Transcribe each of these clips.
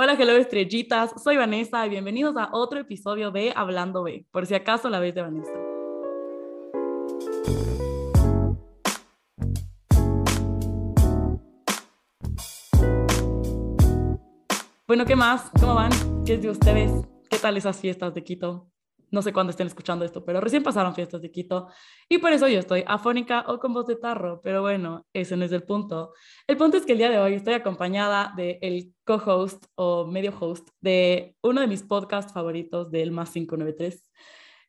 Hola, hello estrellitas, soy Vanessa y bienvenidos a otro episodio de Hablando B, por si acaso la vez de Vanessa. Bueno, ¿qué más? ¿Cómo van? ¿Qué es de ustedes? ¿Qué tal esas fiestas de Quito? No sé cuándo estén escuchando esto, pero recién pasaron fiestas de Quito y por eso yo estoy afónica o con voz de tarro, pero bueno, ese no es el punto. El punto es que el día de hoy estoy acompañada del el co-host o medio host de uno de mis podcasts favoritos del Más 593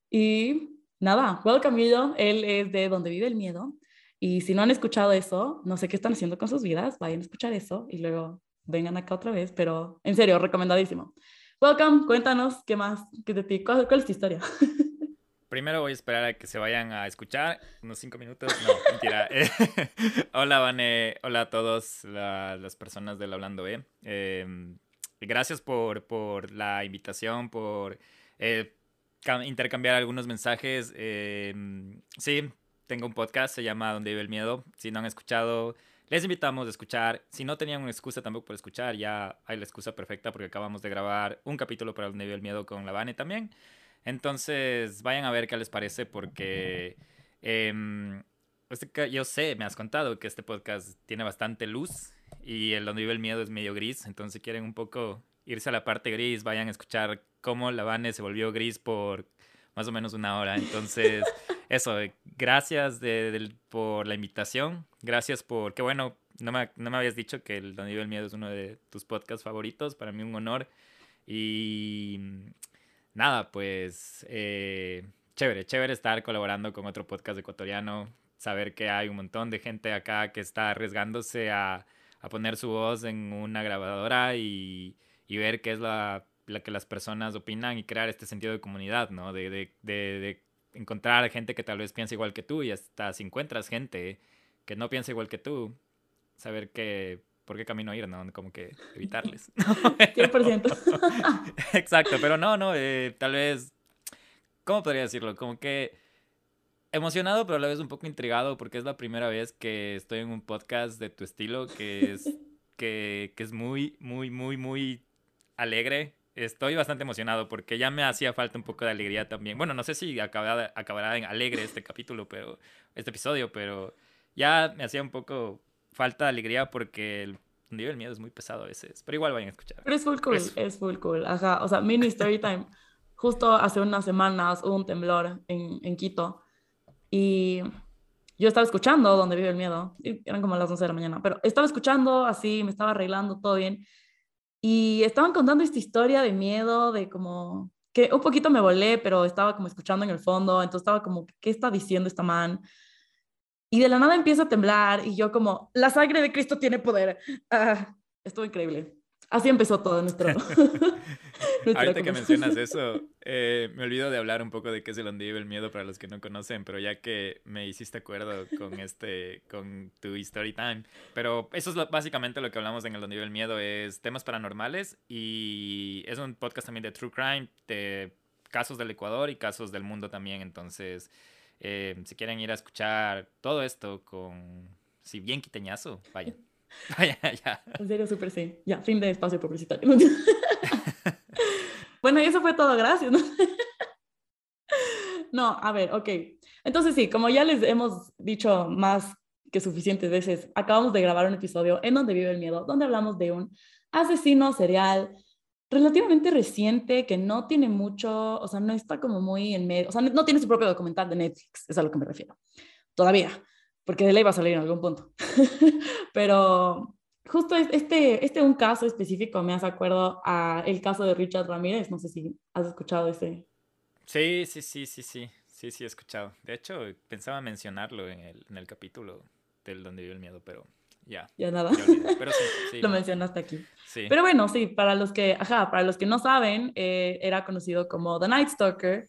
y nada, welcome Camilo, él es de Donde vive el miedo y si no han escuchado eso, no sé qué están haciendo con sus vidas, vayan a escuchar eso y luego vengan acá otra vez, pero en serio, recomendadísimo. Welcome, cuéntanos qué más, qué de ti, cuál, es tu historia. Primero voy a esperar a que se vayan a escuchar unos cinco minutos. No, mentira. hola, Vane. Hola a todos las personas del Hablando B. Em, gracias por, por, la invitación, por eh, intercambiar algunos mensajes. Em, sí, tengo un podcast, se llama Donde vive el miedo. Si no han escuchado, les invitamos a escuchar. Si no tenían una excusa tampoco por escuchar, ya hay la excusa perfecta porque acabamos de grabar un capítulo para el nivel del miedo con la Vane también. Entonces, vayan a ver qué les parece porque em, este, yo sé, me has contado que este podcast tiene bastante luz y el donde vive el miedo es medio gris. Entonces, si quieren un poco irse a la parte gris, vayan a escuchar cómo la Vane se volvió gris por más o menos una hora. Entonces, eso, gracias por la invitación. Gracias por, qué bueno, no me, no me habías dicho que el Don del Miedo es uno de tus podcasts favoritos. Para mí un honor. Y nada, pues eh, chévere, chévere estar colaborando con otro podcast ecuatoriano. Saber que hay un montón de gente acá que está arriesgándose a, a poner su voz en una grabadora y, y ver qué es la la que las personas opinan y crear este sentido de comunidad, ¿no? De, de, de, encontrar gente que tal vez piense igual que tú y hasta si encuentras gente que no piensa igual que tú, saber que por qué camino ir, ¿no? Como que evitarles. 100%. Exacto, pero no, no, eh, tal vez, ¿cómo podría decirlo? Como que emocionado, pero a la vez un poco intrigado porque es la primera vez que estoy en un podcast de tu estilo que es, que, que es muy, muy, muy, muy alegre estoy bastante emocionado porque ya me hacía falta un poco de alegría también. Bueno, no sé si acabará, acabará en alegre este capítulo, pero este episodio, pero ya me hacía un poco falta de alegría porque el nivel miedo es muy pesado a veces, pero igual vayan a escuchar. Pero es full cool, es, full cool. Ajá, o sea, mini story time. Justo hace unas semanas hubo un temblor en, en Quito y yo estaba escuchando donde vive el miedo, eran como las 11 de la mañana, pero estaba escuchando así, me estaba arreglando todo bien y estaban contando esta historia de miedo, de como que un poquito me volé, pero estaba como escuchando en el fondo, entonces estaba como, ¿qué está diciendo esta man? Y de la nada empieza a temblar y yo como, la sangre de Cristo tiene poder. Ah, estuvo increíble. Así empezó todo nuestro... Ahorita que mencionas eso, eh, me olvido de hablar un poco de qué es el Donde el miedo para los que no conocen, pero ya que me hiciste acuerdo con este, con tu story time. Pero eso es básicamente lo que hablamos en el Donde el miedo, es temas paranormales y es un podcast también de true crime, de casos del Ecuador y casos del mundo también. Entonces, eh, si quieren ir a escuchar todo esto con, si bien quiteñazo, vayan. Vaya, ya. En serio, súper sí. Ya, fin de espacio publicitario. Bueno, y eso fue todo, gracias. ¿no? a ver, ok. Entonces sí, como ya les hemos dicho más que suficientes veces, acabamos de grabar un episodio en donde vive el miedo, donde hablamos de un asesino serial relativamente reciente que no tiene mucho, o sea, no está como muy en medio, o sea, no tiene su propio documental de Netflix, es a lo que me refiero. Todavía porque de ley va a salir en algún punto. Pero justo este, este un caso específico me hace acuerdo a el caso de Richard Ramírez, no sé si has escuchado ese. Sí, sí, sí, sí, sí, sí, sí he escuchado. De hecho, pensaba mencionarlo en el, en el capítulo del Donde vive el miedo, pero ya. Ya nada. pero sí, Lo mencionaste aquí. Sí. Pero bueno, sí, para los que, ajá, para los que no saben, eh, era conocido como The Night Stalker.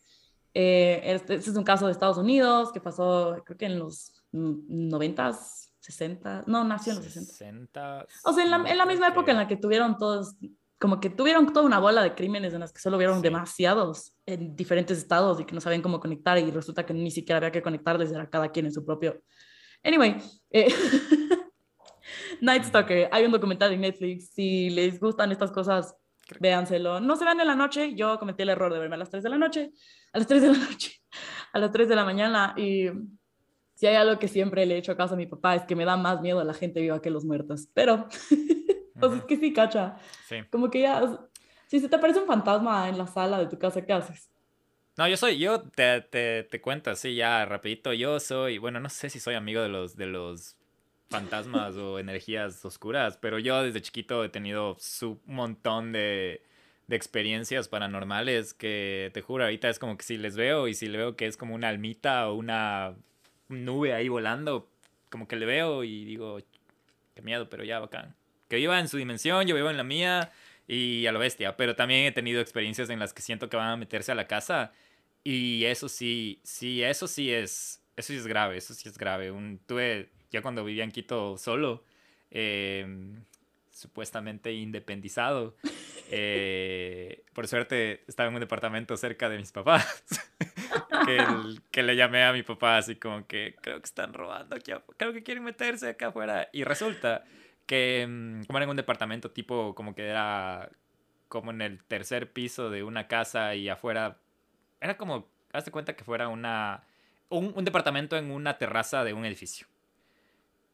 Eh, este, este, es un caso de Estados Unidos que pasó, creo que en los 90, 60, no, nació en los 60. O sea, en la, en la misma época en la que tuvieron todos, como que tuvieron toda una bola de crímenes en las que solo hubieron demasiados en diferentes estados y que no sabían cómo conectar y resulta que ni siquiera había que conectarles, era cada quien en su propio... Anyway, eh, Night Stalker, hay un documental en Netflix, si les gustan estas cosas véanselo. No se vean en la noche, yo cometí el error de verme a las 3 de la noche, a las 3 de la noche, a las 3 de la mañana y si hay algo que siempre le he hecho a caso a mi papá es que me da más miedo a la gente viva que los muertos, pero pues es que sí, cacha. Sí. Como que ya, si se te aparece un fantasma en la sala de tu casa, ¿qué haces? No, yo soy, yo te, te, te cuento así ya rapidito, yo soy, bueno, no sé si soy amigo de los, de los fantasmas o energías oscuras, pero yo desde chiquito he tenido un montón de, de, experiencias paranormales que te juro, ahorita es como que si les veo y si le veo que es como una almita o una nube ahí volando, como que le veo y digo, qué miedo, pero ya bacán. Que viva en su dimensión, yo vivo en la mía y a lo bestia, pero también he tenido experiencias en las que siento que van a meterse a la casa y eso sí, sí, eso sí es, eso sí es grave, eso sí es grave. Un, tuve, ya cuando vivía en Quito solo, em, supuestamente independizado, eh, por suerte estaba en un departamento cerca de mis papás, que, que, le llamé a mi papá así como que creo que están robando aquí, creo que quieren meterse acá afuera. Y resulta que em, como era en un departamento tipo como que era como en el tercer piso de una casa y afuera era como, hazte cuenta que fuera una, un, departamento en una terraza de un edificio.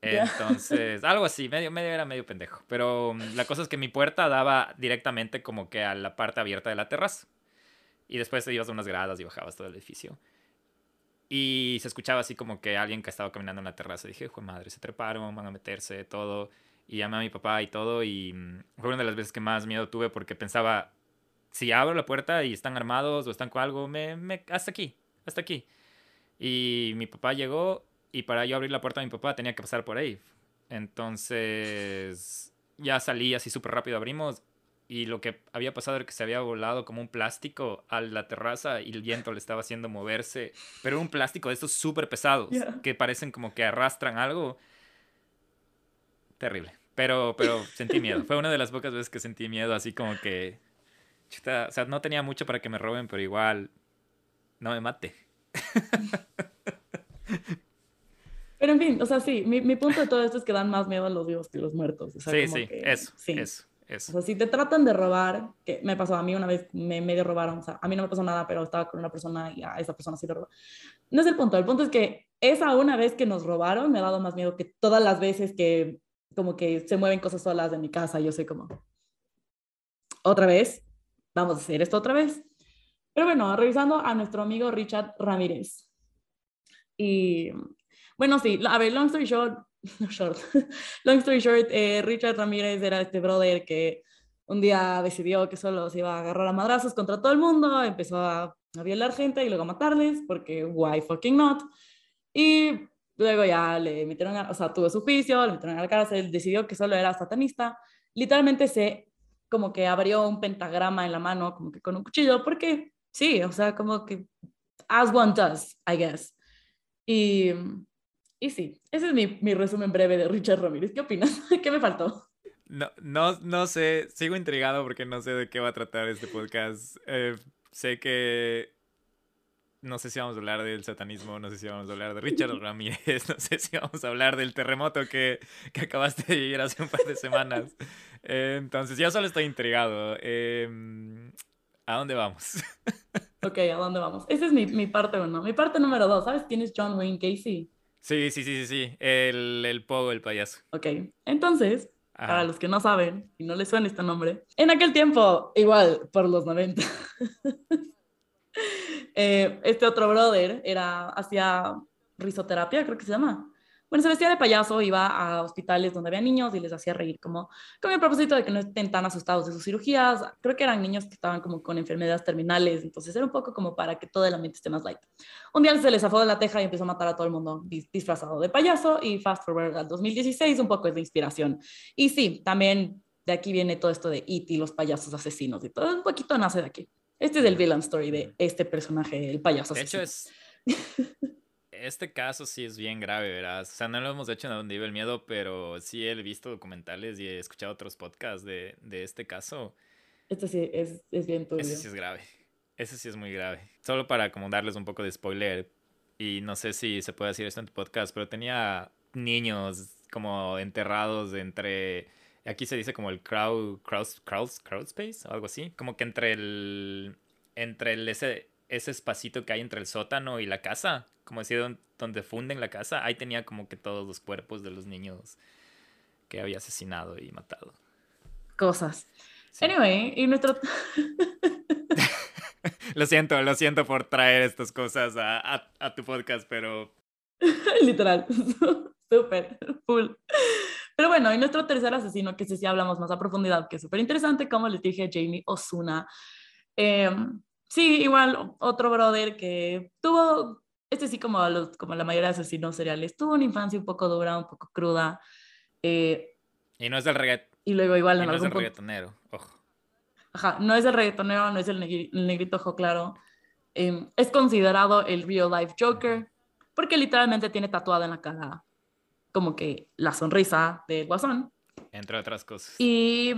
Entonces, algo así, medio, medio era medio pendejo. Pero mm, la cosa es que mi puerta daba directamente como que a la parte abierta de la terraza. Y después te ibas a unas gradas y bajabas todo el edificio. Y se escuchaba así como que alguien que estaba caminando en la terraza. dije, joder madre, se treparon, van a meterse, todo. Y llamé a mi papá y todo. Y mm, fue una de las veces que más miedo tuve porque pensaba, si abro la puerta y están armados o están con algo, me, me, hasta aquí, hasta aquí. Y mi papá llegó y para yo abrir la puerta a mi papá tenía que pasar por ahí. Entonces ya salí así súper rápido, abrimos y lo que había pasado era que se había volado como un plástico a la terraza y el viento le estaba haciendo moverse, pero un plástico de estos súper pesados que parecen como que arrastran algo. Terrible. Pero, pero sentí miedo. Fue una de las pocas veces que sentí miedo, así como que o sea, no tenía mucho para que me roben, pero igual no me mate. Pero en fin, o sea, sí, mi, mi, punto de todo esto es que dan más miedo a los vivos que a los muertos. sí, sí, eso, sí, eso, eso. O sea, si te tratan de robar, que me pasó a mí una vez, me medio robaron, o sea, a mí no me pasó nada, pero estaba con una persona y a esa persona sí le robó. No es el punto, el punto es que esa una vez que nos robaron me ha dado más miedo que todas las veces que como que se mueven cosas solas en mi casa, yo soy como, otra vez, vamos a hacer esto otra vez. Pero bueno, revisando a nuestro amigo Richard Ramírez. Y bueno, sí, a ver, long story short, short long story short, eh, Richard Ramírez era este brother que un día decidió que solo se iba a agarrar a madrazos contra todo el mundo, empezó a, a violar gente y luego a matarles, porque why fucking not. Y luego ya le metieron, a, o sea, tuvo su juicio, le metieron a la cárcel, decidió que solo era satanista. Literalmente se como que abrió un pentagrama en la mano, como que con un cuchillo, porque sí, o sea, como que as one does, I guess. Y, y sí, ese es mi, mi resumen breve de Richard Ramírez. ¿Qué opinas? ¿Qué me faltó? No, no, no sé, sigo intrigado porque no sé de qué va a tratar este podcast. Eh, sé que no sé si vamos a hablar del satanismo, no sé si vamos a hablar de Richard Ramírez, no sé si vamos a hablar del terremoto que, que acabaste de vivir hace un par de semanas. Eh, entonces, ya solo estoy intrigado. Em, ¿A dónde vamos? ok, ¿a dónde vamos? Esa es mi, mi parte uno. Mi parte número dos, ¿sabes quién es John Wayne Casey? Sí, sí, sí, sí, sí. El, el Pogo, el payaso. Ok, entonces, para los que no saben y no les suena este nombre, en aquel tiempo, igual, por los 90. Eh, este otro brother era, hacía risoterapia, creo que se llama. Bueno, se vestía de payaso, iba a hospitales donde había niños y les hacía reír, como con el propósito de que no estén tan asustados de sus cirugías. Creo que eran niños que estaban como con enfermedades terminales, entonces era un poco como para que todo el ambiente esté más light. Un día se les zafó de la teja y empezó a matar a todo el mundo disfrazado de payaso y fast forward al 2016 un poco es de inspiración. Y sí, también de aquí viene todo esto de It y los payasos asesinos y todo un poquito nace de aquí. Este es el villain story de este personaje, el payaso. De hecho, es. Este caso sí es bien grave, ¿verdad? O sea, no lo hemos hecho en donde vive el miedo, pero sí he visto documentales y he escuchado otros podcasts de, de este caso. Este sí es, es bien turbio. Ese sí es grave. Ese sí es muy grave. Solo para como darles un poco de spoiler, y no sé si se puede decir esto en tu podcast, pero tenía niños como enterrados entre aquí se dice como el crowd, crowd, crowd, crowd space o algo así, como que entre el, entre el, ese, ese espacito que hay entre el sótano y la casa, como decía, donde funden la casa, ahí tenía como que todos los cuerpos de los niños que había asesinado y matado. Cosas. Anyway, y nuestro... lo siento, lo siento por traer estas cosas a, a tu podcast, pero... Literal, súper, full. Pero bueno, y nuestro tercer asesino, que sí, sí hablamos más a profundidad, que es súper interesante, como les dije, Jamie Osuna. Em, sí, igual otro brother que tuvo, este sí como, los, como la mayoría de asesinos seriales, tuvo una infancia un poco dura, un poco cruda. Eh, y no es del reggaetón. Y luego igual en no es el reggaetonero, ojo. Ajá, no es el reggaetonero, no es el, negrito ojo claro. Em, es considerado el real life Joker porque literalmente tiene tatuada en la cara como que la sonrisa del guasón. Entre otras cosas. Y,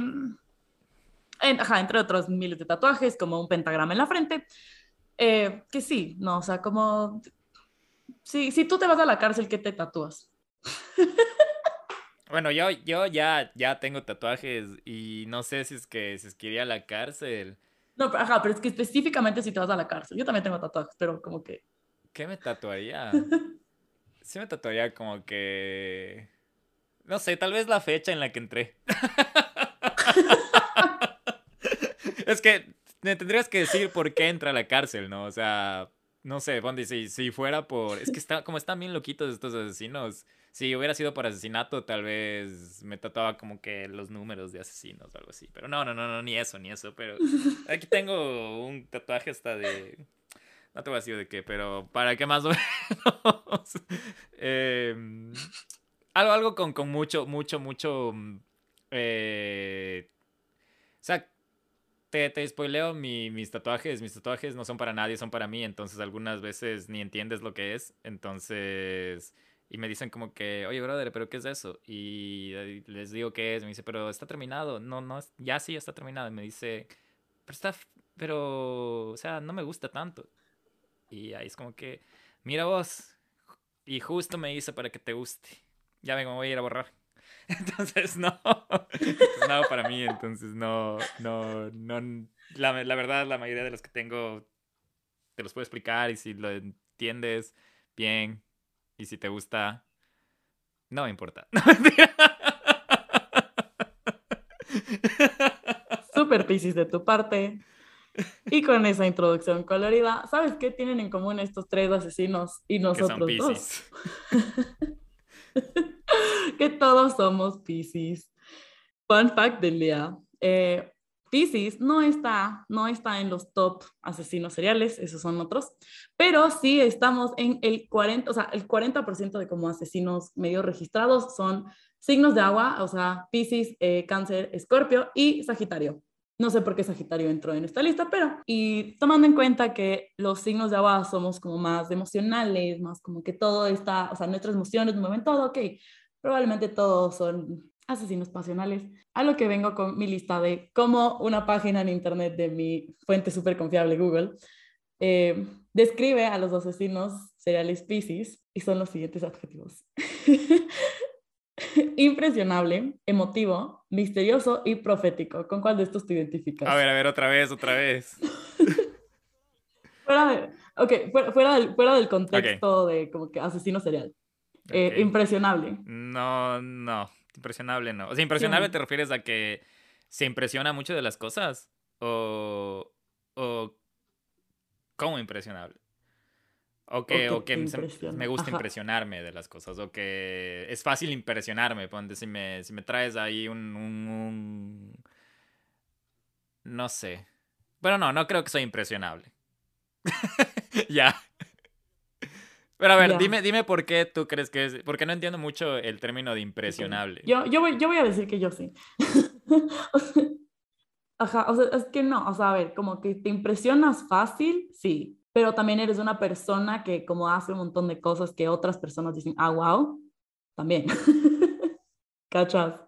ajá, entre otros miles de tatuajes, como un pentagrama en la frente. Eh, que sí, no, o sea, como... Si, si tú te vas a la cárcel, ¿qué te tatúas? Bueno, yo, yo ya, ya tengo tatuajes y no sé si es que si es que iría a la cárcel. No, ajá, pero es que específicamente si te vas a la cárcel. Yo también tengo tatuajes, pero como que... ¿Qué me tatuaría? sí me tatuaría como que... No sé, tal vez la fecha en la que entré. es que me tendrías que decir por qué entra a la cárcel, ¿no? O sea, no sé, Bondi, si, si fuera por... Es que está, como están bien loquitos estos asesinos. Si hubiera sido por asesinato, tal vez me tatuaba como que los números de asesinos o algo así. Pero no, no, no, no, ni eso, ni eso. Pero aquí tengo un tatuaje hasta de no te voy a decir de qué, pero para qué más o menos. Em, algo, algo con, con mucho, mucho, mucho. Mm, eh, o sea, te, te spoileo mis tatuajes. Mis tatuajes no son para nadie, son para mí. Entonces, algunas veces ni entiendes lo que es. Entonces. Y me dicen como que, oye, brother, ¿pero qué es eso? Y les digo qué es. Me dice, pero está terminado. No, no, ya sí, está terminado. Y me dice, pero está, pero, o sea, no me gusta tanto. Y ahí es como que, mira vos, y justo me hizo para que te guste. Ya vengo, me voy a ir a borrar. Entonces, no, es nada para mí, entonces no, no, no, la, la, verdad, la mayoría de los que tengo te los puedo explicar y si lo entiendes, bien, y si te gusta, no me importa. Super piscis de tu parte. Y con esa introducción colorida, ¿sabes qué tienen en común estos tres asesinos y nosotros dos? que todos somos Pisces. Fun fact del día. Eh, Pisces no está, no está en los top asesinos seriales, esos son otros, pero sí estamos en el 40, o sea, el 40% de como asesinos medio registrados son signos de agua, o sea, Pisces, eh, Cáncer, Escorpio y Sagitario. No sé por qué Sagitario entró en esta lista, pero y tomando en cuenta que los signos de agua somos como más emocionales, más como que todo está, o sea, nuestras emociones mueven todo, ok, probablemente todos son asesinos pasionales. A lo que vengo con mi lista de cómo una página en internet de mi fuente súper confiable Google eh, describe a los asesinos seriales Pisces y son los siguientes adjetivos. Impresionable, emotivo, misterioso y profético. ¿Con cuál de estos te identificas? A ver, a ver, otra vez, otra vez. fuera, de, okay, fuera, del, fuera del contexto de como que asesino serial. Eh, impresionable. No, no, impresionable no. O sea, impresionable te refieres a que se impresiona mucho de las cosas o, o ¿cómo impresionable? O que, o que, me gusta impresionarme de las cosas, o que es fácil impresionarme. Ponte, si me, si me traes ahí un, un, No sé. Bueno, no, no creo que soy impresionable. ya. Pero a ver, dime, dime por qué tú crees que es. Porque no entiendo mucho el término de impresionable. Yo, yo, voy, yo voy a decir que yo sí. Ajá, o sea, es que no, o sea, a ver, como que te impresionas fácil, sí, pero también eres una persona que como hace un montón de cosas que otras personas dicen, ah, wow, también. ¿Cachas?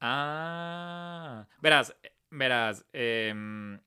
Ah, verás, verás, em,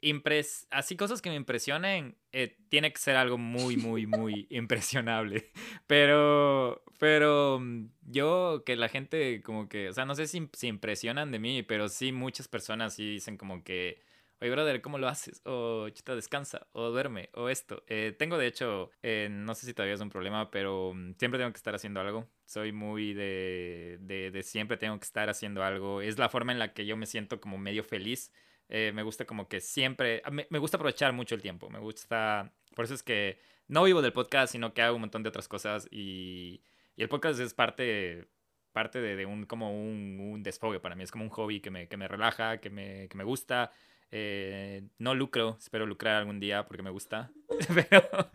impres así cosas que me impresionen, eh, tiene que ser algo muy, muy, muy impresionable. Pero, pero mm, yo que la gente como que, o sea, no sé si se impresionan de mí, pero sí muchas personas sí dicen como que oye, brother, ¿cómo lo haces? O chita, descansa, o duerme, o esto. Eh, tengo, de hecho, eh, no sé si todavía es un problema, pero mm, siempre tengo que estar haciendo algo. Soy muy de, de, de, siempre tengo que estar haciendo algo. Es la forma en la que yo me siento como medio feliz. Eh, me gusta como que siempre, me, me, gusta aprovechar mucho el tiempo. Me gusta, por eso es que no vivo del podcast, sino que hago un montón de otras cosas y, y el podcast es parte parte de, de un como un, un, desfogue para mí es como un hobby que me, que me relaja que me, que me gusta eh, no lucro, espero lucrar algún día porque me gusta. pero,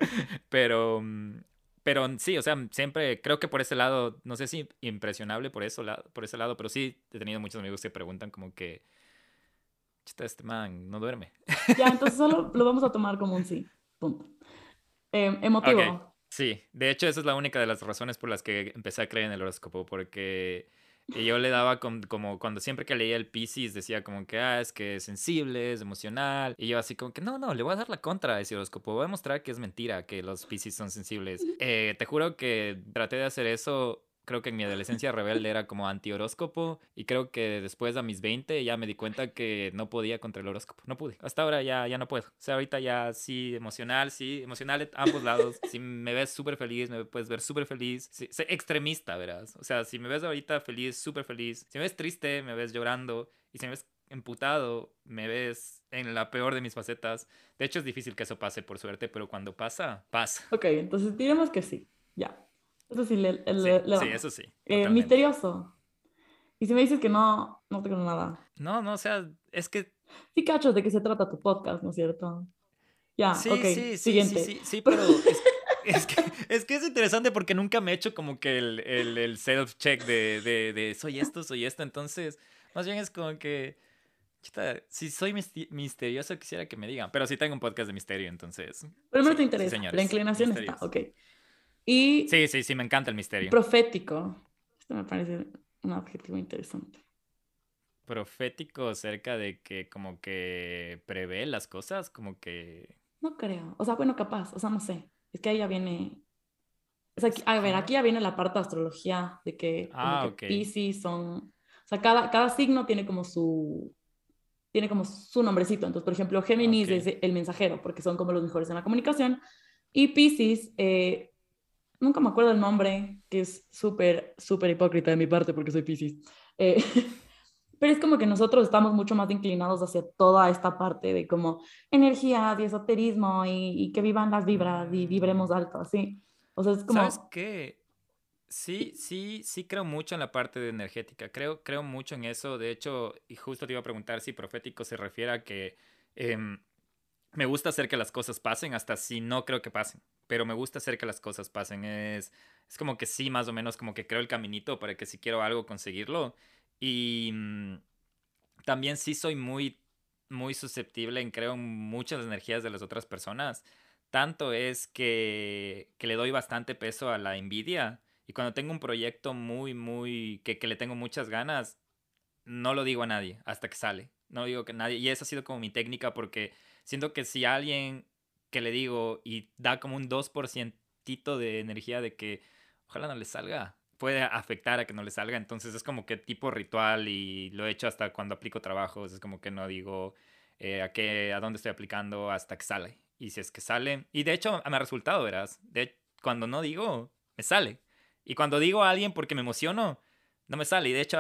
pero, mm, pero sí, o sea, siempre creo que por ese lado, no sé si impresionable por, eso, por ese lado, pero sí he tenido muchos amigos que preguntan como que, este man no duerme. Ya, entonces solo lo vamos a tomar como un sí. Punto. Eh, emotivo. Sí, de hecho esa es la única de las razones por las que empecé a creer en el horóscopo, porque yo le daba como cuando siempre que leía el Pisces decía como que, ah, es que es sensible, es emocional. Y yo así como que, no, no, le voy a dar la contra a ese horóscopo. Voy a mostrar que es mentira que los Pisces son sensibles. Eh, te juro que traté de hacer eso creo que en mi adolescencia rebelde era como anti-horóscopo y creo que después a mis 20 ya me di cuenta que no podía contra el horóscopo. No pude. Hasta ahora ya, ya no puedo. O sea, ahorita ya sí, emocional, sí, emocional de ambos lados. Si me ves súper feliz, me puedes ver súper feliz. Sí, extremista, verás. O sea, si me ves ahorita feliz, súper feliz. Si me ves triste, me ves llorando. Y si me ves emputado, me ves en la peor de mis facetas. De hecho, es difícil que eso pase por suerte, pero cuando pasa, pasa. Ok, entonces diremos que sí. Ya. Eso sí, le, sí, eso sí. Eh, misterioso. Y si me dices que no, no tengo nada. No, no, o sea, es que... Sí cachos de qué se trata tu podcast, ¿no es cierto? Ya, sí, ok, sí, siguiente. Sí, sí, pero es, que, es, que, es interesante porque nunca me he hecho como que el, el, el self-check de, de, de, soy esto, soy esto, entonces más bien es como que... si soy misterioso, quisiera que me digan. Pero sí tengo un podcast de misterio, entonces. Pero no te interesa. la inclinación está, ok. Y sí, sí, sí, me encanta el misterio. Profético. Esto me parece un adjetivo interesante. Profético acerca de que como que prevé las cosas, como que... No creo. O sea, bueno, capaz. O sea, no sé. Es que ahí ya viene... O sea, a ver, aquí ya viene la parte de astrología, de que, ah, Pisces son... O sea, cada, cada signo tiene como su... Tiene como su nombrecito. Entonces, por ejemplo, Géminis es el mensajero, porque son como los mejores en la comunicación. Y Pisces eh, nunca me acuerdo el nombre, que es súper, súper hipócrita de mi parte porque soy Pisces. Eh, pero es como que nosotros estamos mucho más inclinados hacia toda esta parte de como energía y esoterismo y, que vivan las vibras y vibremos alto, así. O sea, es como... ¿Sabes qué? Sí, sí, sí creo mucho en la parte de energética. Creo, creo mucho en eso. De hecho, y justo te iba a preguntar si profético se refiere a que... Em, me gusta hacer que las cosas pasen hasta si no creo que pasen, pero me gusta hacer que las cosas pasen. Es, es como que sí, más o menos como que creo el caminito para que si quiero algo conseguirlo. Y mm, también sí soy muy, muy susceptible en creo muchas energías de las otras personas. Tanto es que, que le doy bastante peso a la envidia. Y cuando tengo un proyecto muy, muy, que, que le tengo muchas ganas, no lo digo a nadie hasta que sale. No digo que nadie. Y esa ha sido como mi técnica porque siento que si alguien que le digo y da como un 2% de energía de que ojalá no le salga, puede afectar a que no le salga. Entonces es como que tipo ritual y lo he hecho hasta cuando aplico trabajos. Es como que no digo eh, a qué, a dónde estoy aplicando hasta que sale. Y si es que sale, y de hecho me ha resultado, verás. De, cuando no digo, me sale. Y cuando digo a alguien porque me emociono, no me sale. Y de hecho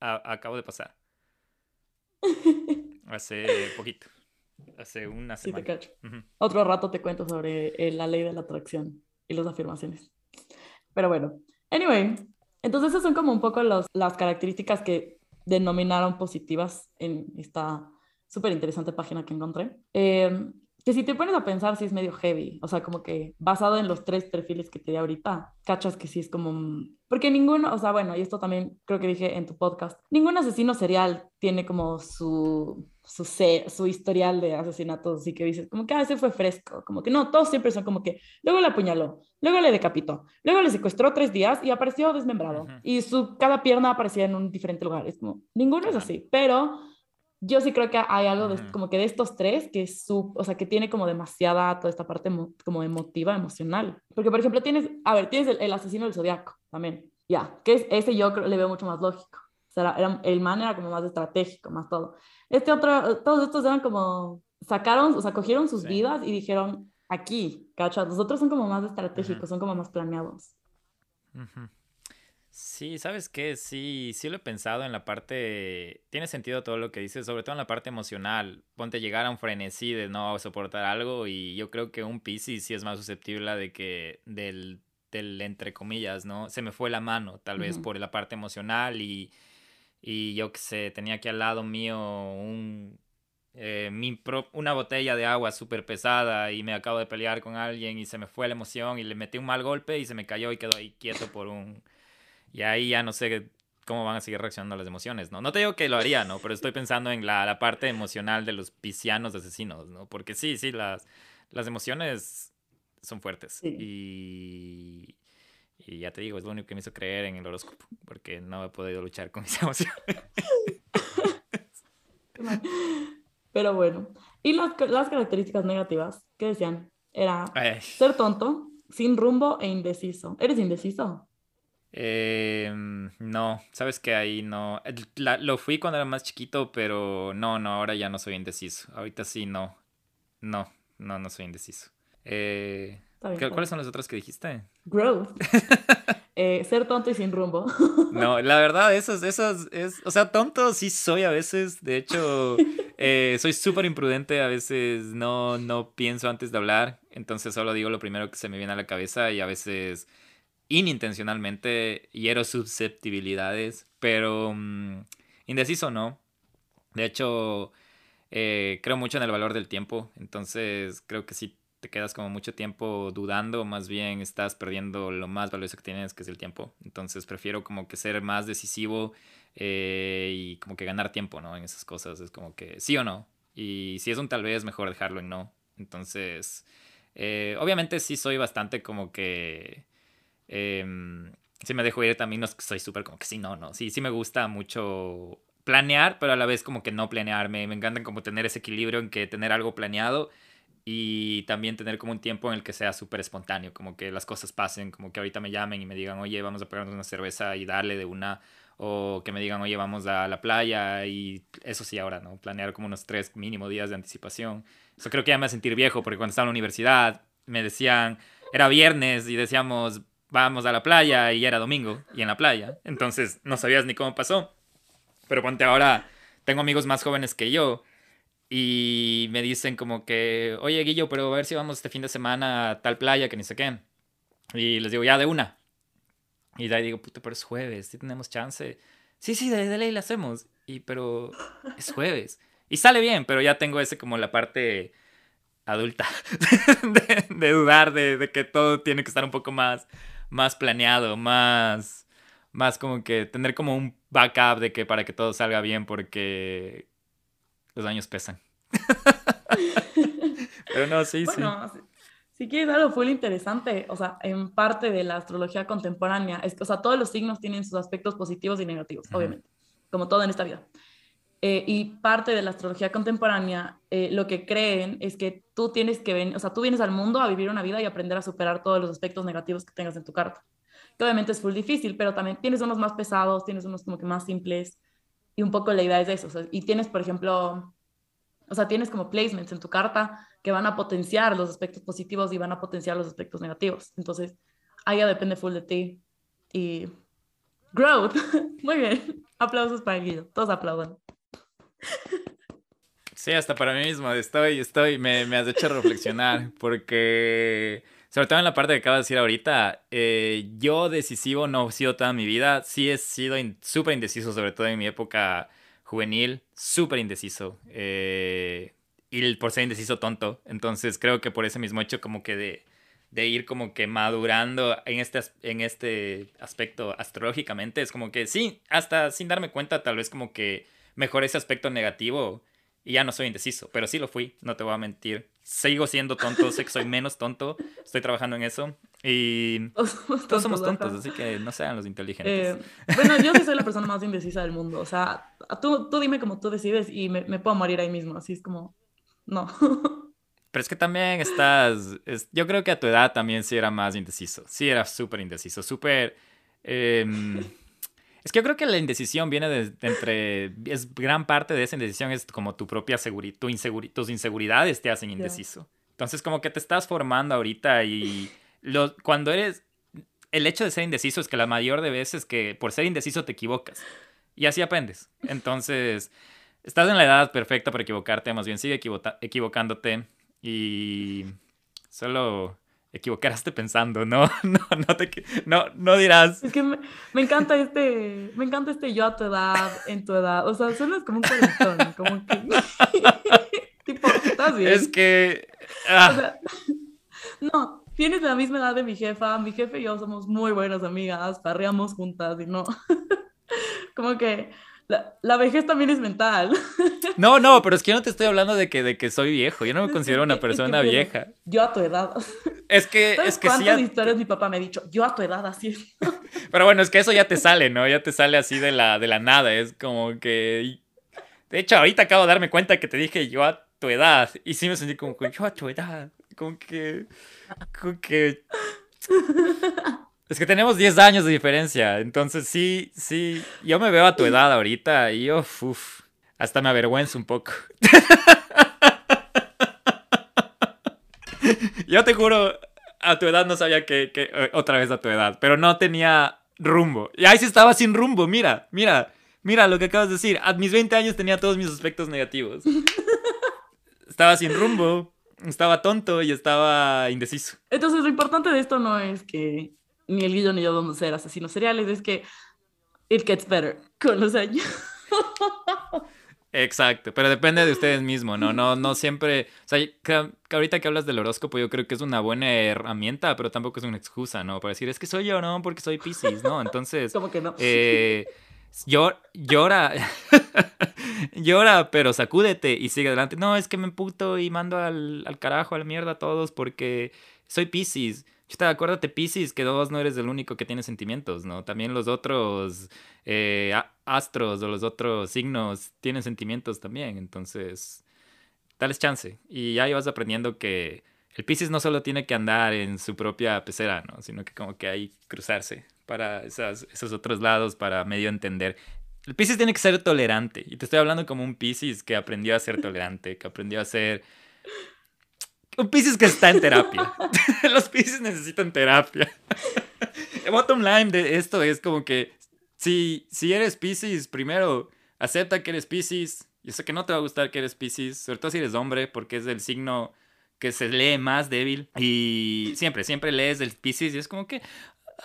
acabo de pasar. Hace poquito. Hace una semana. Sí, te cacho. Otro rato te cuento sobre eh, la ley de la atracción y las afirmaciones. Pero bueno, anyway, entonces esas son como un poco los, las características que denominaron positivas en esta súper interesante página que encontré. Eh, que si te pones a pensar, sí es medio heavy, o sea, como que basado en los tres perfiles que te di ahorita, cachas que sí es como... Porque ninguno, o sea, bueno, y esto también creo que dije en tu podcast, ningún asesino serial tiene como su, su, su historial de asesinatos, así que dices, como que a ah, veces fue fresco, como que no, todos siempre son como que luego le apuñaló, luego le decapitó, luego le secuestró tres días y apareció desmembrado, y su, cada pierna aparecía en un diferente lugar, es como, ninguno es así, pero yo sí creo que hay algo de, como que de estos tres que es su, o sea, que tiene como demasiada toda esta parte como emotiva, emocional. Porque, por ejemplo, tienes, a ver, tienes el, asesino del zodiaco también, ya, que es, ese yo creo, le veo mucho más lógico. O sea, era, el man era como más estratégico, más todo. Este otro, todos estos eran como, sacaron, o sea, cogieron sus vidas y dijeron, aquí, ¿cachas? Los otros son como más estratégicos, son como más planeados. Sí, ¿sabes qué? Sí, sí lo he pensado en la parte... Tiene sentido todo lo que dices, sobre todo en la parte emocional. Ponte llegar a un frenesí de no soportar algo y yo creo que un Piscis sí es más susceptible de que del, del entre comillas, ¿no? Se me fue la mano, tal vez por la parte emocional y, y yo qué sé, tenía aquí al lado mío un, eh, mi una botella de agua súper pesada y me acabo de pelear con alguien y se me fue la emoción y le metí un mal golpe y se me cayó y quedó ahí quieto por un... Y ahí ya no sé cómo van a seguir reaccionando las emociones, ¿no? No te digo que lo haría, ¿no? Pero estoy pensando en la, la parte emocional de los piscianos asesinos, ¿no? Porque sí, sí, las, las emociones son fuertes. Y, y ya te digo, es lo único que me hizo creer en el horóscopo, porque no he podido luchar con mis emociones. Pero bueno, y las, las características negativas que decían era ser tonto, sin rumbo e indeciso. ¿Eres indeciso? Eh, no, sabes que ahí no. lo fui cuando era más chiquito, pero no, no, ahora ya no soy indeciso. Ahorita sí, no. No, no, no soy indeciso. Eh, ¿Cuáles son las otras que dijiste? Growth. Eh, ser tonto y sin rumbo. no, la verdad, esas, esas, es, o sea, tonto sí soy a veces. De hecho, eh, soy súper imprudente. A veces no, no pienso antes de hablar. Entonces solo digo lo primero que se me viene a la cabeza y a veces inintencionalmente hiero susceptibilidades. Pero mm, indeciso no. De hecho, eh, creo mucho en el valor del tiempo. Entonces creo que sí te quedas como mucho tiempo dudando, más bien estás perdiendo lo más valioso que tienes, que es el tiempo. Entonces prefiero como que ser más decisivo eh, y como que ganar tiempo, ¿no? En esas cosas. Es como que sí o no. Y si es un tal vez, mejor dejarlo en no. Entonces, eh, obviamente sí soy bastante como que... Em, si me dejo ir también no soy súper como que sí, no, no. Sí, sí me gusta mucho planear, pero a la vez como que no planearme. Me encanta como tener ese equilibrio en que tener algo planeado y también tener como un tiempo en el que sea súper espontáneo, como que las cosas pasen, como que ahorita me llamen y me digan, oye, vamos a pegarnos una cerveza y darle de una, o que me digan, oye, vamos a la playa y eso sí ahora, ¿no? Planear como unos tres mínimo días de anticipación. Eso creo que ya me a sentir viejo, porque cuando estaba en la universidad me decían, era viernes y decíamos, vamos a la playa y era domingo y en la playa, entonces no sabías ni cómo pasó. Pero ponte ahora, tengo amigos más jóvenes que yo y me dicen como que, oye Guillo, pero a ver si vamos este fin de semana a tal playa que ni sé qué. Y les digo, ya de una. Y de ahí digo, puto, pero es jueves, si tenemos chance. Sí, sí, de, ley la hacemos. Y pero es jueves. Y sale bien, pero ya tengo ese como la parte adulta de, dudar de, que todo tiene que estar un poco más, más planeado, más, más como que tener como un backup de que para que todo salga bien, porque los años pesan. Pero no, sí, bueno, sí. Si quieres algo fue interesante, o sea, en parte de la astrología contemporánea, es, o sea, todos los signos tienen sus aspectos positivos y negativos, obviamente, como todo en esta vida. Eh, y parte de la astrología contemporánea, eh, lo que creen es que tú tienes que venir, o sea, tú vienes al mundo a vivir una vida y aprender a superar todos los aspectos negativos que tengas en tu carta. Que obviamente es full difícil, pero también tienes unos más pesados, tienes unos como que más simples, y un poco la idea es eso. y tienes, por ejemplo, o sea, tienes como placements en tu carta que van a potenciar los aspectos positivos y van a potenciar los aspectos negativos. Entonces, ahí ya depende full de ti. Y growth. Muy bien. Aplausos para Guido. Todos aplaudan. Sí, hasta para mí mismo. Estoy, estoy, me, me has hecho reflexionar porque sobre todo en la parte que acabas de decir ahorita, eh, yo decisivo no he sido toda mi vida, sí he sido súper indeciso, sobre todo en mi época juvenil, súper indeciso. Eh, y por ser indeciso tonto. Entonces creo que por ese mismo hecho como que de, de ir como que madurando en este, en este aspecto astrológicamente, es como que sí, hasta sin darme cuenta tal vez como que mejor ese aspecto negativo y ya no soy indeciso, pero sí lo fui, no te voy a mentir. Sigo siendo tonto, sé que soy menos tonto, estoy trabajando en eso. Y todos somos tontos, así que no sean los inteligentes. Eh, bueno, yo sí soy la persona más indecisa del mundo. O sea, tú, tú dime como tú decides y me, me puedo morir ahí mismo. Así es como, no. Pero es que también estás, yo creo que a tu edad también sí era más indeciso, sí era súper indeciso, súper... Em, es que yo creo que la indecisión viene de, entre, es gran parte de esa indecisión es como tu propia seguridad, tu tus inseguridades te hacen indeciso. Entonces como que te estás formando ahorita y lo, cuando eres, el hecho de ser indeciso es que la mayor de veces que por ser indeciso te equivocas y así aprendes. Entonces, estás en la edad perfecta para equivocarte, más bien sigue equivocándote y solo equivocaraste pensando, no, no, no te, no, no dirás. Es que me, encanta este, me encanta este yo a tu edad, en tu edad, o sea, suenas como un corazón, como que, tipo, ¿estás bien? Es que, ah. no, tienes la misma edad de mi jefa, mi jefe y yo somos muy buenas amigas, parreamos juntas y no, como que la, vejez también es mental. No, no, pero es que yo no te estoy hablando de que, de que soy viejo. Yo no me considero una persona vieja. Yo a tu edad. Es que, es que ¿Cuántas historias mi papá me ha dicho? Yo a tu edad así. Pero bueno, es que eso ya te sale, ¿no? Ya te sale así de la, de la nada. Es como que. De hecho, ahorita acabo de darme cuenta que te dije yo a tu edad. Y sí me sentí como que yo a tu edad. Como que. Como que. Es que tenemos 10 años de diferencia, entonces sí, sí, yo me veo a tu edad ahorita y yo, uff, hasta me avergüenzo un poco. yo te juro, a tu edad no sabía que, que, eh, otra vez a tu edad, pero no tenía rumbo. Y ahí sí estaba sin rumbo, mira, mira, mira lo que acabas de decir. A mis 20 años tenía todos mis aspectos negativos. Estaba sin rumbo, estaba tonto y estaba indeciso. Entonces lo importante de esto no es que ni el Guillo ni yo vamos a ser asesinos seriales, es que it gets better con los años. Exacto, pero depende de ustedes mismos, ¿no? No, no siempre, o sea, que, ahorita que hablas del horóscopo yo creo que es una buena herramienta, pero tampoco es una excusa, ¿no? Para decir, es que soy yo, ¿no? Porque soy Pisces, ¿no? Entonces... ¿Cómo que no? Eh, llora, llora, pero sacúdete y sigue adelante. No, es que me emputo y mando al, al carajo, a la mierda a todos porque soy Pisces. Acuérdate, Pisces, que vos no eres el único que tiene sentimientos, ¿no? También los otros eh, astros o los otros signos tienen sentimientos también. Entonces, dales chance. Y ya vas aprendiendo que el Pisces no solo tiene que andar en su propia pecera, ¿no? Sino que como que hay cruzarse para esos otros lados, para medio entender. El Pisces tiene que ser tolerante. Y te estoy hablando como un Pisces que aprendió a ser tolerante, que aprendió a ser un Pisces que está en terapia. Los Pisces necesitan terapia. El bottom line de esto es como que si, si eres Pisces, primero acepta que eres Pisces. Yo sé que no te va a gustar que eres Pisces, sobre todo si eres hombre, porque es el signo que se lee más débil. Y siempre, siempre lees el Pisces y es como que,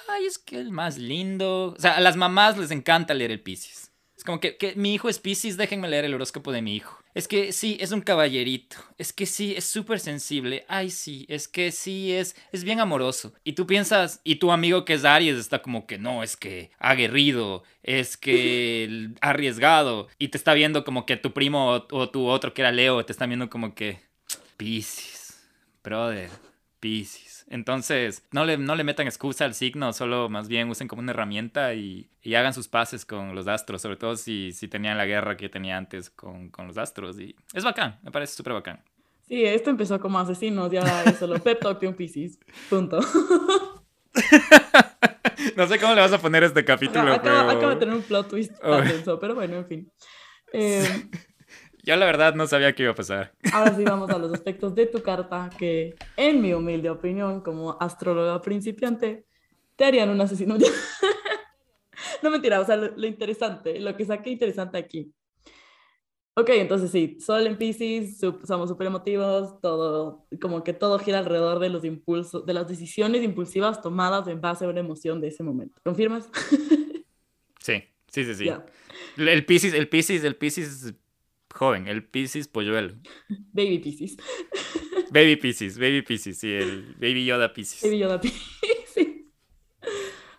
ay, es que el más lindo. O sea, a las mamás les encanta leer el Pisces. Es como que, que mi hijo es Pisces, déjenme leer el horóscopo de mi hijo. Es que sí, es un caballerito. Es que sí, es súper sensible. Ay, sí, es que sí, es, es bien amoroso. Y tú piensas, y tu amigo que es Aries está como que no, es que aguerrido, es que arriesgado. Y te está viendo como que tu primo o, o tu otro que era Leo, te está viendo como que Pisces, brother, Pisces. Entonces, no le, no le metan excusa al signo, solo más bien usen como una herramienta y, hagan sus pases con los astros, sobre todo si, si tenían la guerra que tenía antes con, los astros. Y es bacán, me parece súper bacán. Sí, esto empezó como asesinos, ya es solo pep talk de un Pisces, punto. no sé cómo le vas a poner este capítulo, acaba, de tener un plot twist pero bueno, en fin. Eh, yo la verdad no sabía qué iba a pasar. Ahora sí vamos a los aspectos de tu carta que, en mi humilde opinión, como astróloga principiante, te harían un asesino. no mentira, o sea, lo, interesante, lo que saqué interesante aquí. Ok, entonces sí, Sol en Pisces, somos súper emotivos, todo, como que todo gira alrededor de los impulsos, de las decisiones impulsivas tomadas en base a una emoción de ese momento. ¿Confirmas? sí, sí, sí, sí. El Pisces, el Pisces, el Pisces joven, el Pisces polluelo. Baby Pisces. Baby Pisces, Baby Pisces, sí, el Baby Yoda Pisces. Baby Yoda Pisces.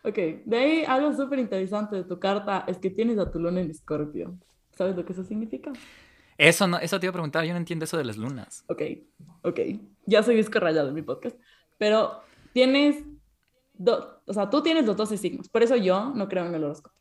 ok, de ahí algo súper interesante de tu carta es que tienes a tu luna en Escorpio. ¿Sabes lo que eso significa? Eso, no, eso te iba a preguntar, yo no entiendo eso de las lunas. Ok, ok. Ya soy disco rayado en mi podcast. Pero tienes o sea, tú tienes los 12 signos, por eso yo no creo en el horóscopo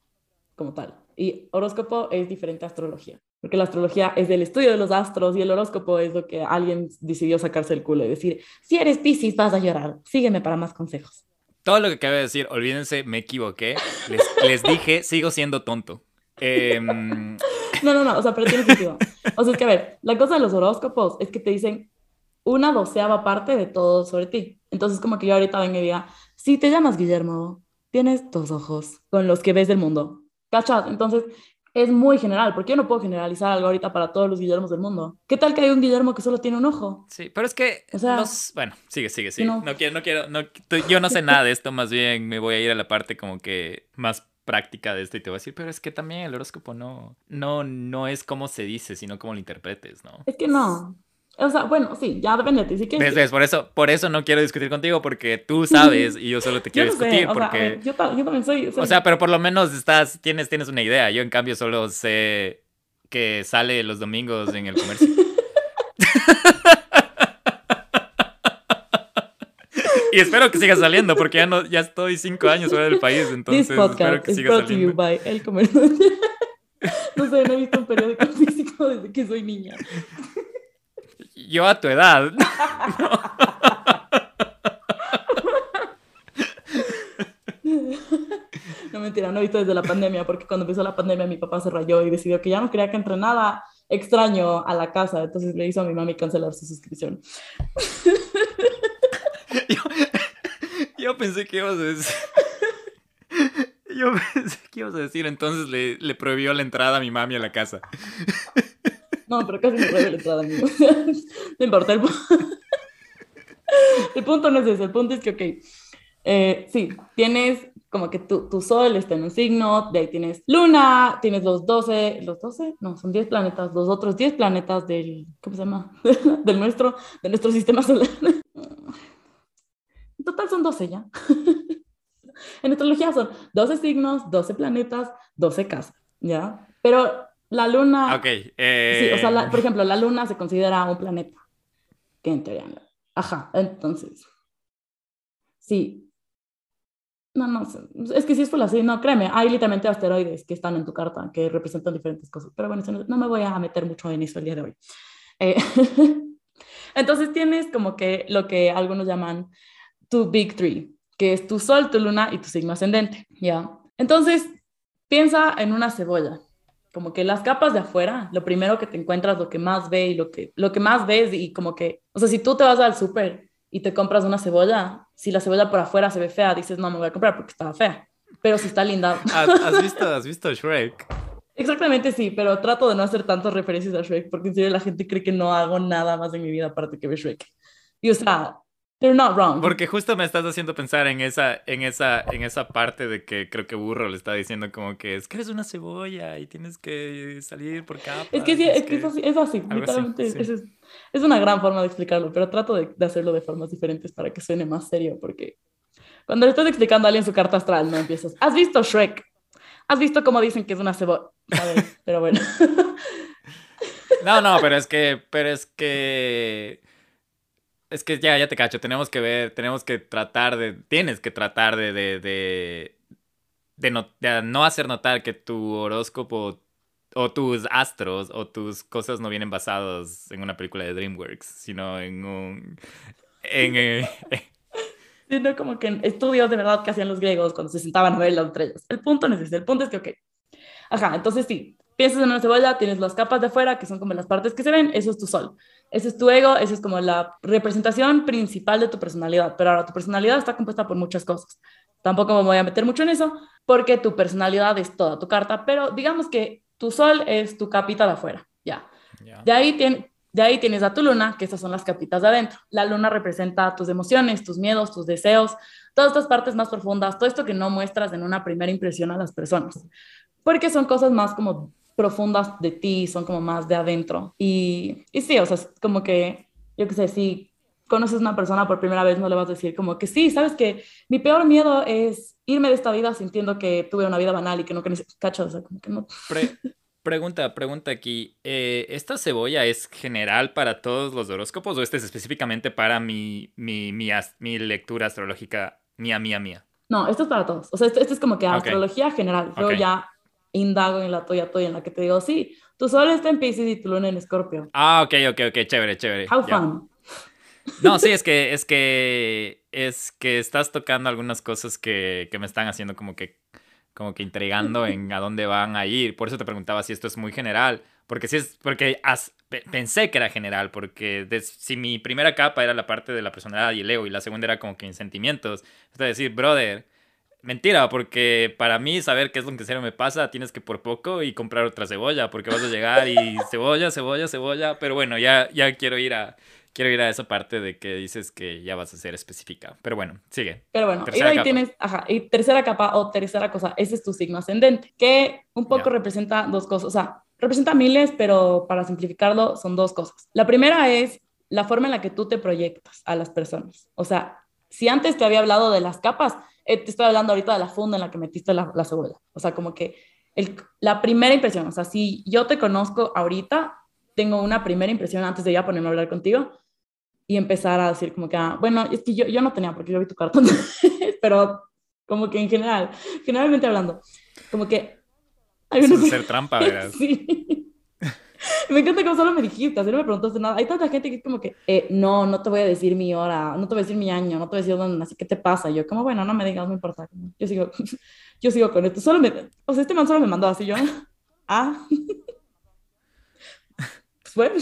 como tal. Y horóscopo es diferente a astrología, porque la astrología es del estudio de los astros y el horóscopo es lo que alguien decidió sacarse el culo y decir, si eres Piscis vas a llorar, sígueme para más consejos. Todo lo que acabo de decir, olvídense, me equivoqué, les, les dije, sigo siendo tonto. Em, no, no, no, o sea, pero tiene sentido. O sea, es que a ver, la cosa de los horóscopos es que te dicen una doceava parte de todo sobre ti. Entonces, como que yo ahorita vengo y diga, si te llamas Guillermo, tienes dos ojos con los que ves el mundo. ¿Cachas? Entonces, es muy general, porque yo no puedo generalizar algo ahorita para todos los Guillermos del mundo. ¿Qué tal que hay un Guillermo que solo tiene un ojo? Sí, pero es que Bueno, sigue, sigue, sigue. No, quiero, no quiero, yo no sé nada de esto, más bien me voy a ir a la parte como que más práctica de esto y te voy a decir, pero es que también el horóscopo no, no, no es como se dice, sino como lo interpretes, ¿no? Es que no. O sea, bueno, sí, ya depende de ti. ¿Ves, Por, eso, por eso no quiero discutir contigo, porque tú sabes y yo solo te quiero discutir. porque... yo, también soy, O sea, pero por lo menos estás, tienes, tienes una idea. Yo, en cambio, solo sé que sale los domingos en el comercio. y espero que siga saliendo, porque ya, no, ya estoy cinco años fuera del país, entonces espero que siga saliendo. el comercio. no sé, no he visto un periódico físico desde que soy niña yo a tu edad. No. mentira, no he visto desde la pandemia, porque cuando empezó la pandemia mi papá se rayó y decidió que ya no quería que entre nada extraño a la casa, entonces le hizo a mi mami cancelar su suscripción. Yo, pensé que ibas a decir... Yo pensé que ibas a decir, entonces le, le prohibió la entrada a mi mami a la casa. No, pero casi me trae la entrada, amigo. no importa. El, el, punto no es ese. El punto es que, ok, eh, sí, tienes como que tu, tu, sol está en un signo, de ahí tienes luna, tienes los 12, ¿los 12? No, son 10 planetas, los otros 10 planetas del, ¿cómo se llama? del nuestro, de nuestro sistema solar. En total son 12 ya. en astrología son 12 signos, 12 planetas, 12 casas, ¿ya? Pero la luna. Ok. Sí, o sea, por ejemplo, la luna se considera un planeta. Que en teoría. Ajá, entonces. Sí. No, no, es que si es por así, no, créeme, hay literalmente asteroides que están en tu carta que representan diferentes cosas. Pero bueno, no me voy a meter mucho en eso el día de hoy. Eh, entonces tienes como que lo que algunos llaman tu Big Three, que es tu Sol, tu Luna y tu signo ascendente, ¿ya? Entonces, piensa en una cebolla, como que las capas de afuera, lo primero que te encuentras, lo que más ve y lo que, lo que más ves y como que, o sea, si tú te vas al súper y te compras una cebolla, si la cebolla por afuera se ve fea, dices, no, me voy a comprar porque está fea, pero si está linda. ¿Has, visto, ¿Has visto Shrek? Exactamente, sí, pero trato de no hacer tantas referencias a Shrek porque en serio la gente cree que no hago nada más en mi vida aparte que ver Shrek. Y o sea, They're not wrong. Porque justo me estás haciendo pensar en esa, en esa, en esa parte de que creo que Burro le está diciendo como que es que eres una cebolla y tienes que salir por capas. Es que sí, es, que, es así, es así literalmente. Es, es, una gran forma de explicarlo, pero trato de, de, hacerlo de formas diferentes para que suene más serio, porque cuando le estás explicando a alguien su carta astral, no empiezas, ¿has visto Shrek? ¿Has visto cómo dicen que es una cebolla? Pero bueno. No, no, pero es que, pero es que es que ya, ya te cacho, tenemos que ver, tenemos que tratar de, tienes que tratar de, de, de, de, no, de no hacer notar que tu horóscopo o tus astros o tus cosas no vienen basados en una película de DreamWorks, sino en un... En, eh, sino como que en estudios de verdad que hacían los griegos cuando se sentaban a ver las estrellas. El punto no es ese, el punto es que, ok, ajá, entonces sí, piensas en una cebolla, tienes las capas de afuera, que son como las partes que se ven, eso es tu sol. Ese es tu ego, esa es como la representación principal de tu personalidad. Pero ahora tu personalidad está compuesta por muchas cosas. Tampoco me voy a meter mucho en eso, porque tu personalidad es toda tu carta, pero digamos que tu sol es tu capita de afuera, ya. De, ahí de ahí tienes a tu luna, que estas son las capitas de adentro. La luna representa tus emociones, tus miedos, tus deseos, todas estas partes más profundas, todo esto que no muestras en una primera impresión a las personas, porque son cosas más como profundas de ti, son como más de adentro. Y, y sí, o sea, es como que, yo qué sé, si conoces a una persona por primera vez, no le vas a decir como que sí, sabes que mi peor miedo es irme de esta vida sintiendo que tuve una vida banal y que no cacho, o sea, como que no. pregunta, pregunta aquí. Eh, ¿Esta cebolla es general para todos los horóscopos o este es específicamente para mi, mi, mi, mi lectura astrológica mía, mía, mía? No, esto es para todos. O sea, esto, es como que astrología general. Luego ya indago en la tuya, tuya, en la que te digo, sí, tu sol está en Pisces y tu luna en Escorpio. Ah, ok, ok, ok, chévere, chévere. How fun. No, sí, es que, es que, es que estás tocando algunas cosas que, que me están haciendo como que, como que intrigando en a dónde van a ir. Por eso te preguntaba si esto es muy general. Porque si es, porque pensé que era general, porque si mi primera capa era la parte de la personalidad y el ego, y la segunda era como que mis sentimientos, es decir, brother, mentira, porque para mí saber qué es lo que serio me pasa, tienes que por poco y comprar otra cebolla, porque vas a llegar y cebolla, cebolla, cebolla, pero bueno, ya, ya quiero ir a, quiero ir a esa parte de que dices que ya vas a ser específica. Pero bueno, sigue. Pero bueno, y ahí tienes, ajá, y tercera capa o tercera cosa, ese es tu signo ascendente, que un poco representa dos cosas, o sea, representa miles, pero para simplificarlo son dos cosas. La primera es la forma en la que tú te proyectas a las personas. O sea, si antes te había hablado de las capas, eh, te estoy hablando ahorita de la funda en la que metiste la, la cebolla. O sea, como que el, la primera impresión, o sea, si yo te conozco ahorita, tengo una primera impresión antes de ya ponerme a hablar contigo y empezar a decir como que, ah, bueno, es que yo, yo no tenía porque yo vi tu cartón, pero como que en general, generalmente hablando, como que hay una... ser trampa, ¿verdad? sí. Me encanta como solo me dijiste, así no me preguntaste nada. Hay tanta gente que es como que, eh, no, no te voy a decir mi hora, no te voy a decir mi año, no te voy a decir dónde así ¿qué te pasa? Y yo, como, bueno, no me digas, no importa. Yo sigo, yo sigo con esto. Solo me, o sea, este man solo me mandó así, yo, ah. pues bueno.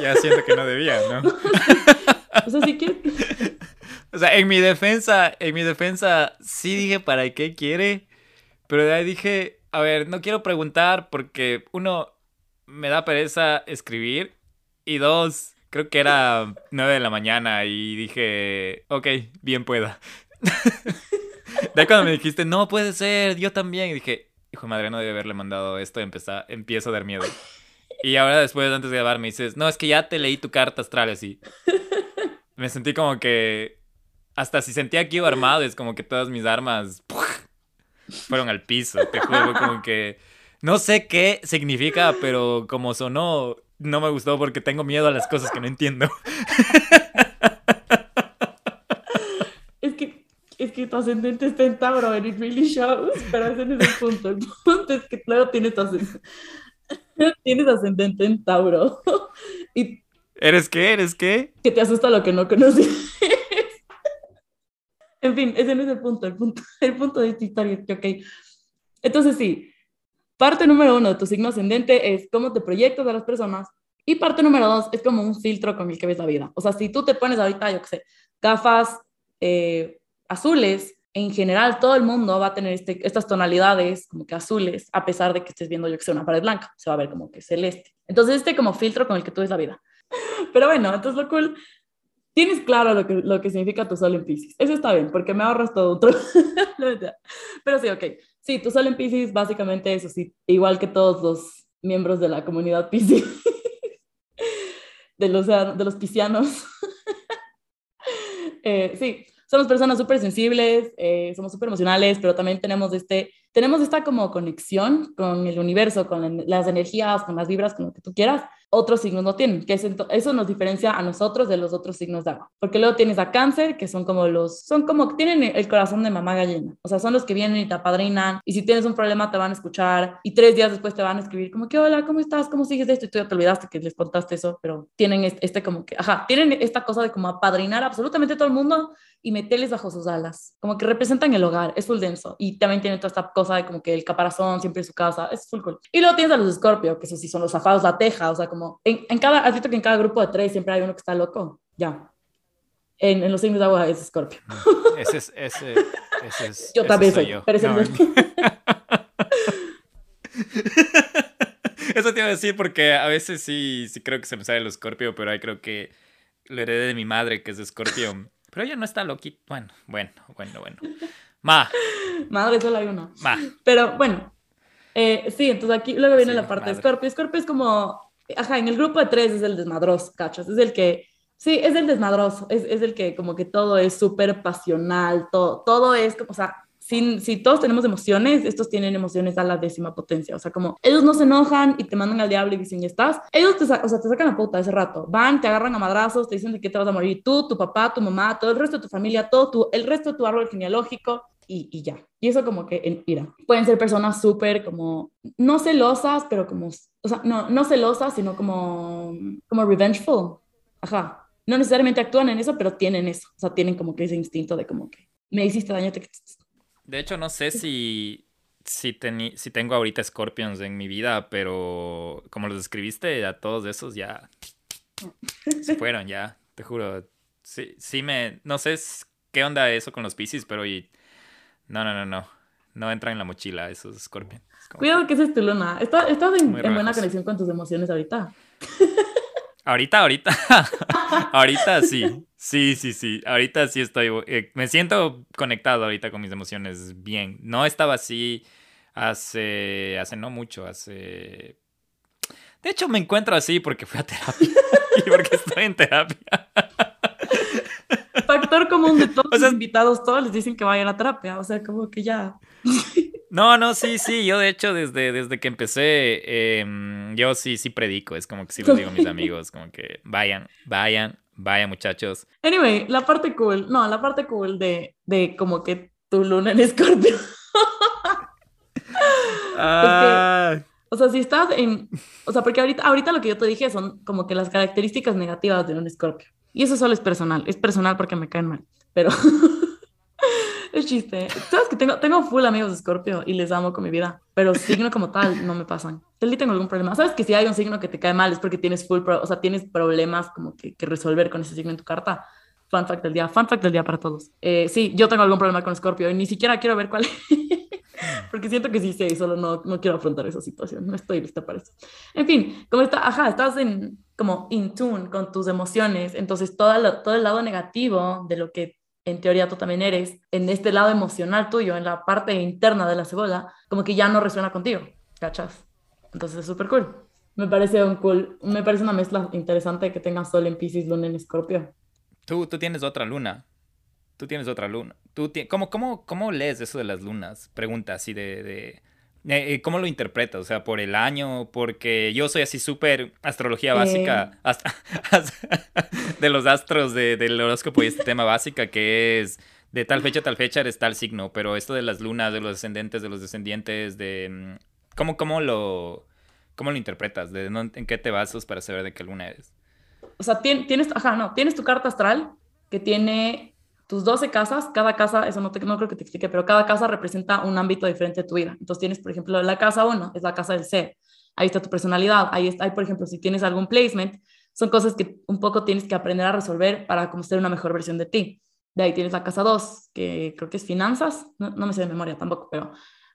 ya siento que no debía, ¿no? o sea, sí que... O sea, en mi defensa, en mi defensa, sí dije, ¿para qué quiere? Pero de ahí dije, a ver, no quiero preguntar porque uno, me da pereza escribir y dos, creo que era nueve de la mañana y dije, ok, bien pueda. de ahí cuando me dijiste, no puede ser, yo también, y dije, hijo de madre, no debe haberle mandado esto, empezó, empiezo a dar miedo. Y ahora después, antes de grabar, me dices, no, es que ya te leí tu carta astral así. Me sentí como que, hasta si sentía que iba armado, es como que todas mis armas fueron al piso. Te juro, como que no sé qué significa, pero como sonó, no me gustó porque tengo miedo a las cosas que no entiendo. Es que, es que tu ascendente está en Tauro, and it really shows, pero ese no es el punto. El punto es que, claro, tienes ascendente, tienes ascendente en Tauro. Y ¿Eres qué? ¿Eres qué? Que te asusta lo que no conoces. En fin, ese no es el punto. El punto, el punto de esta historia es que, ok. Entonces, sí, parte número uno de tu signo ascendente es cómo te proyectas a las personas. Y parte número dos es como un filtro con el que ves la vida. O sea, si tú te pones ahorita, yo qué sé, gafas eh, azules, en general todo el mundo va a tener este, estas tonalidades como que azules, a pesar de que estés viendo, yo que sé, una pared blanca, se va a ver como que celeste. Entonces, este como filtro con el que tú ves la vida. Pero bueno, entonces lo cool tienes claro lo que, lo que significa tu sol en Pisces. Eso está bien, porque me ahorras todo otro. Pero sí, ok. Sí, tu sol en Pisces básicamente es así, igual que todos los miembros de la comunidad Pisces, de los, de los piscianos. eh, sí, somos personas súper sensibles, eh, somos súper emocionales, pero también tenemos, este, tenemos esta como conexión con el universo, con las energías, con las vibras, con lo que tú quieras otros signos no tienen, que eso nos diferencia a nosotros de los otros signos de agua. Porque luego tienes a cáncer, que son como los, son como, tienen el corazón de mamá gallina, o sea, son los que vienen y te apadrinan, y si tienes un problema te van a escuchar, y tres días después te van a escribir como que, hola, ¿cómo estás? ¿Cómo sigues esto? Y tú ya te olvidaste que les contaste eso, pero tienen este, este como que, ajá, tienen esta cosa de como apadrinar absolutamente todo el mundo y meterles bajo sus alas, como que representan el hogar, es full denso, y también tienen toda esta cosa de como que el caparazón siempre en su casa, es full cool. Y luego tienes a los escorpio, que eso sí son los zafados, la teja, o sea, como en, en cada, has visto que en cada grupo de tres siempre hay uno que está loco, ya. En, en los signos de agua es Scorpio. Mm, ese es, ese, ese es Yo también soy, yo. pero no, Eso te iba a decir porque a veces sí, sí creo que se me sale el Scorpio, pero ahí creo que lo heredé de mi madre, que es de Scorpio. Pero ella no está loquita. Bueno, bueno, bueno, bueno. Ma. Madre solo hay uno. Ma. Pero bueno, eh, sí, entonces aquí luego viene la parte de Scorpio. Scorpio es como ajá, en el grupo de tres es el desmadroso, ¿cachas? Es el que, sí, es el desmadroso, es, es el que como que todo es súper pasional, todo, todo es como, o sea, si, si todos tenemos emociones, estos tienen emociones a la décima potencia. O sea, como ellos no se enojan y te mandan al diablo y dicen, ya estás. Ellos te, o sea, te sacan la puta ese rato. Van, te agarran a madrazos, te dicen de qué te vas a morir tú, tu papá, tu mamá, todo el resto de tu familia, todo tu, el resto de tu árbol genealógico. Y, y, ya. Y eso como que en ira. Pueden ser personas súper como, no celosas, pero como, o sea, no, no celosas, sino como, como revengeful. Ajá. No necesariamente actúan en eso, pero tienen eso. O sea, tienen como que ese instinto de como que me hiciste daño. Te... De hecho, no sé si, si, si tengo ahorita Scorpions en mi vida, pero como los describiste, a todos esos ya se fueron, ya, te juro. Sí, sí me... No sé qué onda eso con los Pisces, pero no, no, no, no. No entra en la mochila esos Scorpions. Cuidado que esa es tu luna. ¿Estás, en, en buena conexión con tus emociones ahorita? Ahorita, ahorita. ahorita sí. Sí, sí, sí. Ahorita sí estoy. Eh, me siento conectado ahorita con mis emociones bien. No estaba así hace. hace no mucho, hace. De hecho, me encuentro así porque fui a terapia. y porque estoy en terapia. Factor común de todos los invitados, todos les dicen que vayan a terapia. O sea, como que ya. No, no, sí, sí. Yo, de hecho, desde, desde que empecé, em, yo sí, sí predico. Es como que sí les digo a mis amigos, como que vayan, vayan, vayan, muchachos. Anyway, la parte cool, no, la parte cool de, de como que tu luna en escorpio. ah. o sea, si estás en. O sea, porque ahorita, ahorita lo que yo te dije son como que las características negativas de un escorpio. Y eso solo es personal. Es personal porque me caen mal. Pero. Es chiste. Sabes que tengo, tengo full amigos de Scorpio y les amo con mi vida, pero signo como tal no me pasan. Yo tengo algún problema. Sabes que si hay un signo que te cae mal es porque tienes full, o sea, tienes problemas como que, que, resolver con ese signo en tu carta. Fun fact del día, fun fact del día para todos. Eh, sí, yo tengo algún problema con Scorpio y ni siquiera quiero ver cuál porque siento que sí sé y solo no, no quiero afrontar esa situación. No estoy lista para eso. En fin, como está, ajá, estás en como in tune con tus emociones, entonces todo, todo el lado negativo de lo que en teoría tú también eres, en este lado emocional tuyo, en la parte interna de la cebolla, como que ya no resuena contigo, ¿cachas? Entonces es súper cool. Me parece un cool, me parece una mezcla interesante que tengas Sol en Pisces, Luna en Escorpio. Tú, tú tienes otra luna. Tú tienes otra luna. Tú ¿Cómo, cómo, ¿Cómo lees eso de las lunas? Pregunta así de eh, eh, ¿Cómo lo interpretas? O sea, por el año, porque yo soy así súper astrología básica de los astros del horóscopo y este tema básica que es de tal fecha a tal fecha eres tal signo, pero esto de las lunas, de los descendentes, de los descendientes, de... Mm, ¿Cómo, cómo, lo, cómo lo interpretas? ¿De ¿En qué te basas para saber de qué luna eres? O sea, tienes, ajá, no, tienes tu carta astral que tiene tus 12 casas, cada casa, eso no, te, no creo que te explique, pero cada casa representa un ámbito diferente de tu vida. Entonces tienes, por ejemplo, la casa 1 es la casa del ser. Ahí está tu personalidad. Ahí está, ahí, por ejemplo, si tienes algún placement, son cosas que un poco tienes que aprender a resolver para como ser una mejor versión de ti. De ahí tienes la casa 2, que creo que es finanzas, no, no me sé de memoria tampoco, pero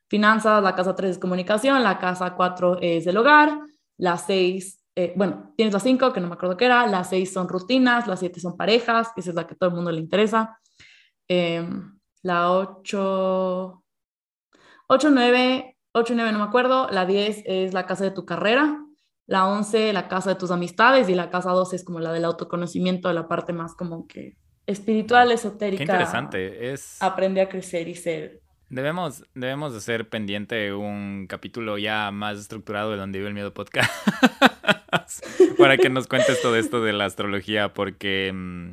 finanzas, la casa 3 es comunicación, la casa 4 es el hogar, la 6 eh, bueno, tienes la 5, que no me acuerdo qué era, las 6 son rutinas, las 7 son parejas, esa es la que todo el mundo le interesa. Em, la 8, 8, 9, 8 9 no me acuerdo, la 10 es la casa de tu carrera, la 11 la casa de tus amistades y la casa 12 es como la del autoconocimiento, la parte más como que espiritual, esotérica. Qué interesante, es... Aprende a crecer y ser. Debemos, debemos de ser pendiente un capítulo ya más estructurado de donde vive el miedo podcast para que nos cuentes todo esto de la astrología porque... Mm,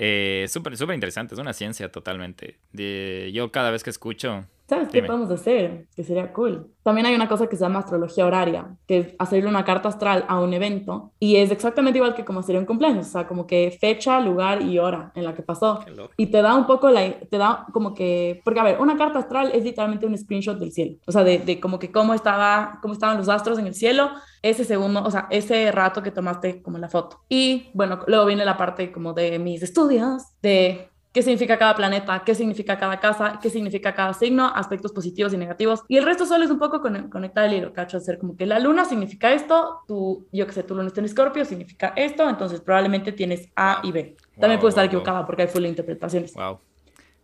eh, súper, súper interesante, es una ciencia totalmente. De, yo cada vez que escucho ¿Sabes qué podemos hacer? Que sería cool. También hay una cosa que se llama astrología horaria, que es hacerle una carta astral a un evento y es exactamente igual que como sería un cumpleaños, o sea, como que fecha, lugar y hora en la que pasó. Y te da un poco la, te da como que, porque a ver, una carta astral es literalmente un screenshot del cielo, o sea, de, de como que cómo, estaba, cómo estaban los astros en el cielo ese segundo, o sea, ese rato que tomaste como la foto. Y bueno, luego viene la parte como de mis estudios, de qué significa cada planeta, qué significa cada casa, qué significa cada signo, aspectos positivos y negativos. Y el resto solo es un poco conectar el hilo, ¿cacho? Hacer como que la luna significa esto, tú, yo que sé, tu luna está en Escorpio, significa esto, entonces probablemente tienes A y B. También puede estar equivocada porque hay full interpretaciones. Wow.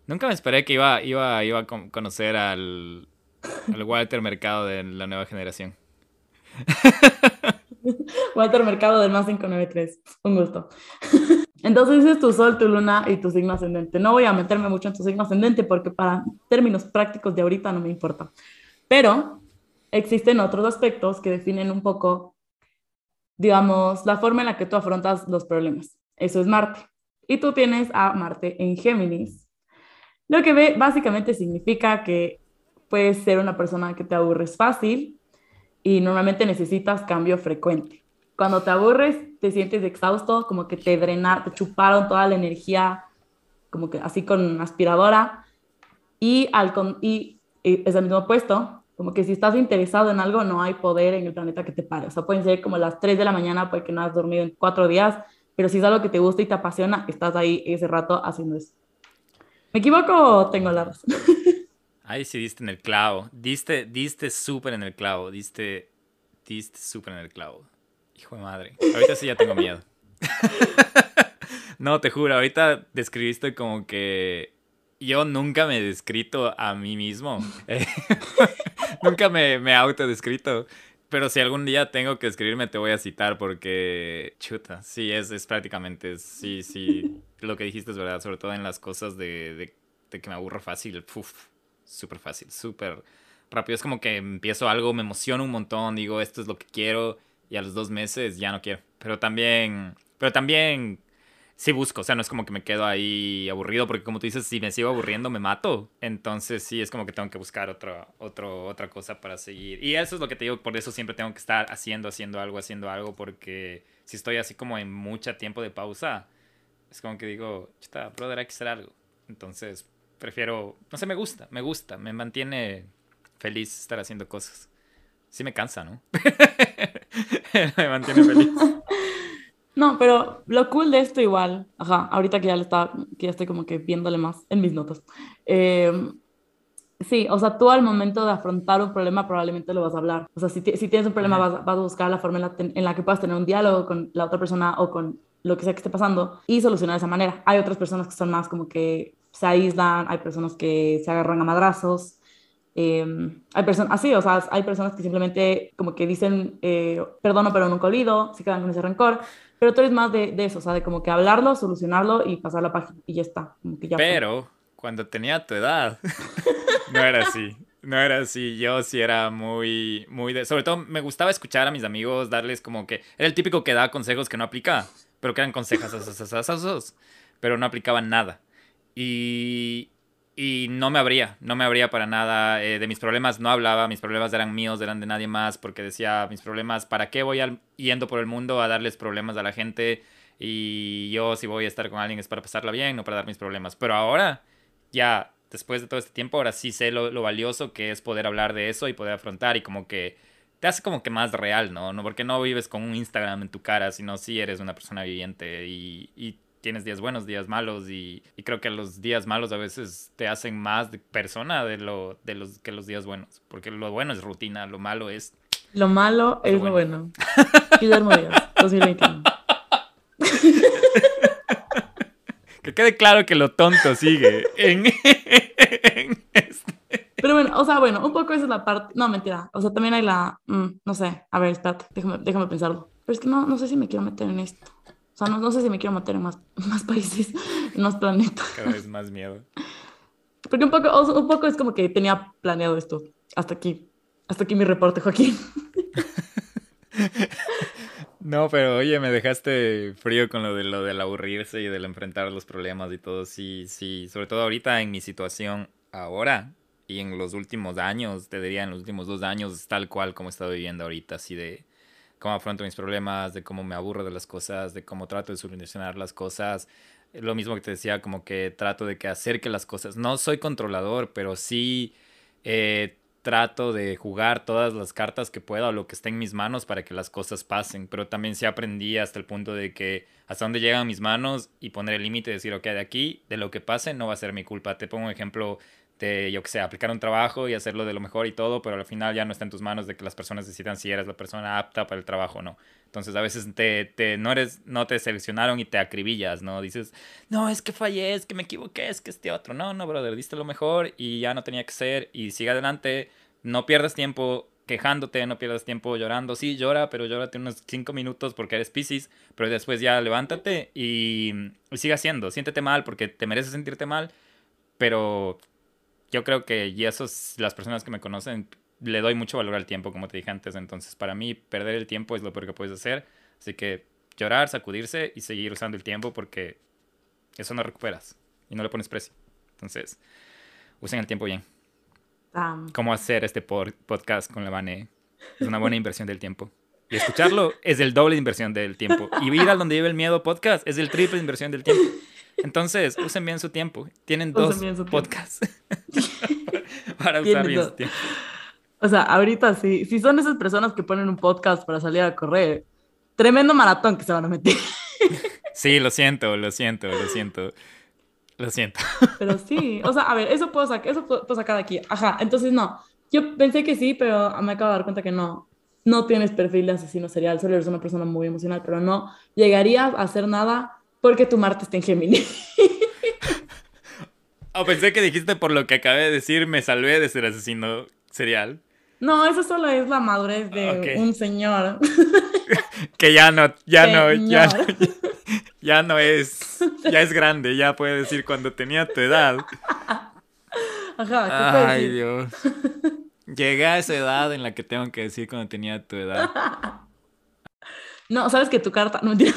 Nunca me esperé que iba, iba, iba a conocer al, al Walter Mercado de la nueva generación. Walter Mercado del más 593. Un gusto. Entonces es tu sol, tu luna y tu signo ascendente. No voy a meterme mucho en tu signo ascendente porque para términos prácticos de ahorita no me importa. Pero existen otros aspectos que definen un poco, digamos, la forma en la que tú afrontas los problemas. Eso es Marte. Y tú tienes a Marte en Géminis. Lo que básicamente significa que puedes ser una persona que te aburres fácil y normalmente necesitas cambio frecuente. Cuando te aburres, te sientes exhausto, como que te drenaron, te chuparon toda la energía, como que así con aspiradora. Y, al y, es el mismo puesto, como que si estás interesado en algo, no hay poder en el planeta que te pare. O sea, pueden ser como las 3 de la mañana porque no has dormido en cuatro días, pero si es algo que te gusta y te apasiona, estás ahí ese rato haciendo eso. ¿Me equivoco o tengo la razón? Ahí sí diste en el clavo. Diste, diste súper en el clavo. Diste, diste súper en el clavo. Hijo de madre. Ahorita sí ya tengo miedo. no, te juro, ahorita describiste como que yo nunca me he descrito a mí mismo. nunca me, me autodescrito. Pero si algún día tengo que escribirme, te voy a citar porque, chuta, sí, es, es prácticamente, sí, sí, lo que dijiste es verdad, sobre todo en las cosas de, de, de que me aburro fácil, Uf, súper fácil, súper rápido. Es como que empiezo algo, me emociono un montón, digo, esto es lo que quiero y a los dos meses ya no quiero. Pero también, pero también sí busco, o sea, no es como que me quedo ahí aburrido, porque como tú dices, si me sigo aburriendo me mato. Entonces sí, es como que tengo que buscar otra, otro, otra cosa para seguir. Y eso es lo que te digo, por eso siempre tengo que estar haciendo, haciendo algo, haciendo algo, porque si estoy así como en mucho tiempo de pausa, es como que digo, chuta, brother, hay que hacer algo. Entonces prefiero, no sé, me gusta, me gusta, me mantiene feliz estar haciendo cosas. Sí me cansa, ¿no? me mantiene feliz. No, pero lo cool de esto igual, ajá, ahorita que ya, le está, que ya estoy como que viéndole más en mis notas. Em, sí, o sea, tú al momento de afrontar un problema probablemente lo vas a hablar. O sea, si, si tienes un problema vas, vas, a buscar la forma en la, en la que puedas tener un diálogo con la otra persona o con lo que sea que esté pasando y solucionar de esa manera. Hay otras personas que son más como que se aíslan, hay personas que se agarran a madrazos, em, hay personas, así, o sea, hay personas que simplemente como que dicen, eh, perdono pero nunca olvido, se quedan con ese rencor, pero tú eres más de, de, eso, o sea, de como que hablarlo, solucionarlo y pasar la página y ya está. pero cuando tenía tu edad, no era así. No era así, yo sí era muy, muy de... Sobre todo me gustaba escuchar a mis amigos, darles como que... Era el típico que da consejos que no aplica, pero que eran consejos, pero no aplicaban nada. Y, y no me abría, no me abría para nada. Eh, de mis problemas no hablaba, mis problemas eran míos, eran de nadie más, porque decía, mis problemas, ¿para qué voy yendo por el mundo a darles problemas a la gente? Y yo si voy a estar con alguien es para pasarla bien, no para dar mis problemas. Pero ahora, ya después de todo este tiempo, ahora sí sé lo, valioso que es poder hablar de eso y poder afrontar y como que te hace como que más real, ¿no? no porque no vives con un Instagram en tu cara, sino sí eres una persona viviente y, y tienes días buenos, días malos y, creo que los días malos a veces te hacen más de persona de lo de los que los días buenos, porque lo bueno es rutina, lo malo es lo malo es lo bueno. Guillermo Díaz, 2021. que quede claro que lo tonto sigue en, este. Pero bueno, o sea, bueno, un poco esa es la parte. No, mentira. O sea, también hay la. Mm, no sé. A ver, espérate. Déjame, déjame pensarlo. Pero es que no, no sé si me quiero meter en esto. O sea, no, no sé si me quiero meter en más, más países, en más planetas. Cada vez más miedo. Porque un poco, un poco es como que tenía planeado esto. Hasta aquí. Hasta aquí mi reporte, Joaquín. No, pero oye, me dejaste frío con lo de lo del aburrirse y del enfrentar los problemas y todo. Sí, sí, sobre todo ahorita en mi situación ahora y en los últimos años, te diría en los últimos dos años, tal cual como he estado viviendo ahorita, así de cómo afronto mis problemas, de cómo me aburro de las cosas, de cómo trato de solucionar las cosas. Lo mismo que te decía, como que trato de que acerque las cosas. No soy controlador, pero sí eh, trato de jugar todas las cartas que pueda o lo que esté en mis manos para que las cosas pasen. Pero también sí aprendí hasta el punto de que hasta dónde llegan mis manos y poner el límite y decir, ok, de aquí, de lo que pase, no va a ser mi culpa. Te pongo un ejemplo de, yo que sé, aplicar un trabajo y hacerlo de lo mejor y todo, pero al final ya no está en tus manos de que las personas decidan si eres la persona apta para el trabajo o no. Entonces a veces te, te, no, eres, no te seleccionaron y te acribillas, ¿no? Dices, no, es que fallé, es que me equivoqué, es que este otro. No, no, brother, diste lo mejor y ya no tenía que ser y sigue adelante, no pierdas tiempo, quejándote, no pierdas tiempo llorando. Sí, llora, pero llórate unos cinco minutos porque eres Pisces, pero después ya levántate y, y sigue haciendo. Siéntete mal porque te mereces sentirte mal, pero yo creo que y esos, las personas que me conocen, le doy mucho valor al tiempo, como te dije antes. Entonces, para mí, perder el tiempo es lo peor que puedes hacer. Así que llorar, sacudirse y seguir usando el tiempo porque eso no recuperas y no le pones precio. Entonces, usen el tiempo bien. Cómo hacer este podcast con la Vane es una buena inversión del tiempo. Y escucharlo es el doble de inversión del tiempo. Y ir al donde vive el miedo podcast es el triple de inversión del tiempo. Entonces, usen bien su tiempo. Tienen dos podcasts para usar bien su tiempo. O sea, ahorita sí, si son esas personas que ponen un podcast para salir a correr, tremendo maratón que se van a meter. Sí, lo siento, lo siento, lo siento. Lo siento. Pero sí, o sea, a ver, eso puedo, sacar, eso puedo sacar de aquí. Ajá, entonces no. Yo pensé que sí, pero me acabo de dar cuenta que no. No tienes perfil de asesino serial, solo eres una persona muy emocional, pero no llegarías a hacer nada porque tu Marte está en Géminis. O pensé que dijiste por lo que acabé de decir, me salvé de ser asesino serial. No, eso solo es la madurez de un señor. que ya no, ya no, ya no, ya no es, ya es grande, ya puede decir cuando tenía tu edad. Ajá, Ay, Dios. Llegué a esa edad en la que tengo que decir cuando tenía tu edad. No, sabes que tu carta, no entiendo.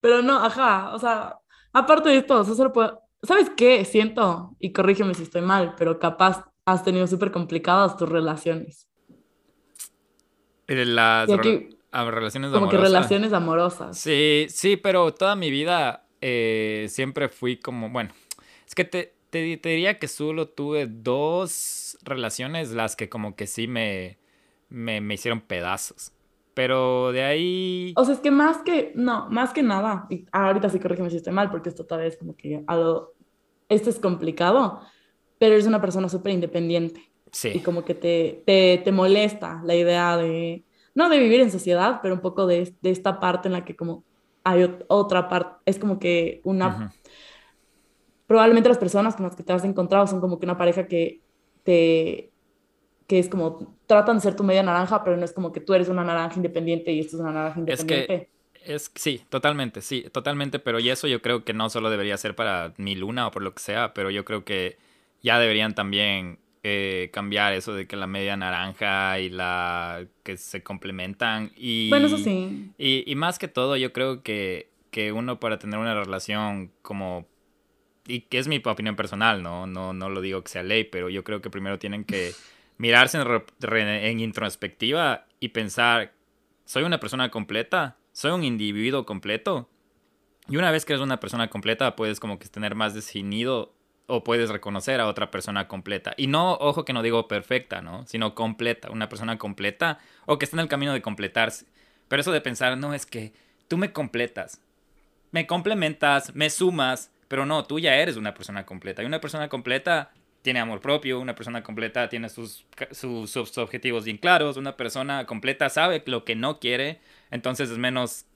Pero no, ajá, o sea, aparte de esto, solo puedo... ¿Sabes qué? Siento, y corrígeme si estoy mal, pero capaz has tenido súper complicadas tus relaciones. Las relaciones como que relaciones amorosas. Sí, sí, pero toda mi vida eh, siempre fui como, bueno, es que te, te, te, diría que solo tuve dos relaciones las que como que sí me, me, me hicieron pedazos. Pero de ahí... O sea, es que más que, no, más que nada, y ahorita sí corrígeme si estoy mal, porque esto todavía es como que algo, esto es complicado, pero eres una persona súper independiente. Sí. Y como que te, te, te, molesta la idea de, no de vivir en sociedad, pero un poco de, de esta parte en la que como hay otra parte, es como que una... Probablemente las personas con las que te has encontrado son como que una pareja que te que es como, tratan de ser tu media naranja, pero no es como que tú eres una naranja independiente y esto es una naranja independiente. Es que, sí, totalmente, sí, totalmente, pero y eso yo creo que no solo debería ser para mi luna o por lo que sea, pero yo creo que ya deberían también eh, cambiar eso de que la media naranja y la que se complementan y... Bueno, eso sí. Y, y más que todo, yo creo que, que uno para tener una relación como y que es mi opinión personal, ¿no? No, no lo digo que sea ley, pero yo creo que primero tienen que mirarse en, introspectiva y pensar, ¿soy una persona completa? ¿Soy un individuo completo? Y una vez que eres una persona completa, puedes como que tener más definido o puedes reconocer a otra persona completa. Y no, ojo que no digo perfecta, ¿no? Sino completa, una persona completa o que está en el camino de completarse. Pero eso de pensar, no, es que tú me completas, me complementas, me sumas, pero no, tú ya eres una persona completa. Y una persona completa tiene amor propio, una persona completa tiene sus, sus, objetivos bien claros, una persona completa sabe lo que no quiere, entonces es menos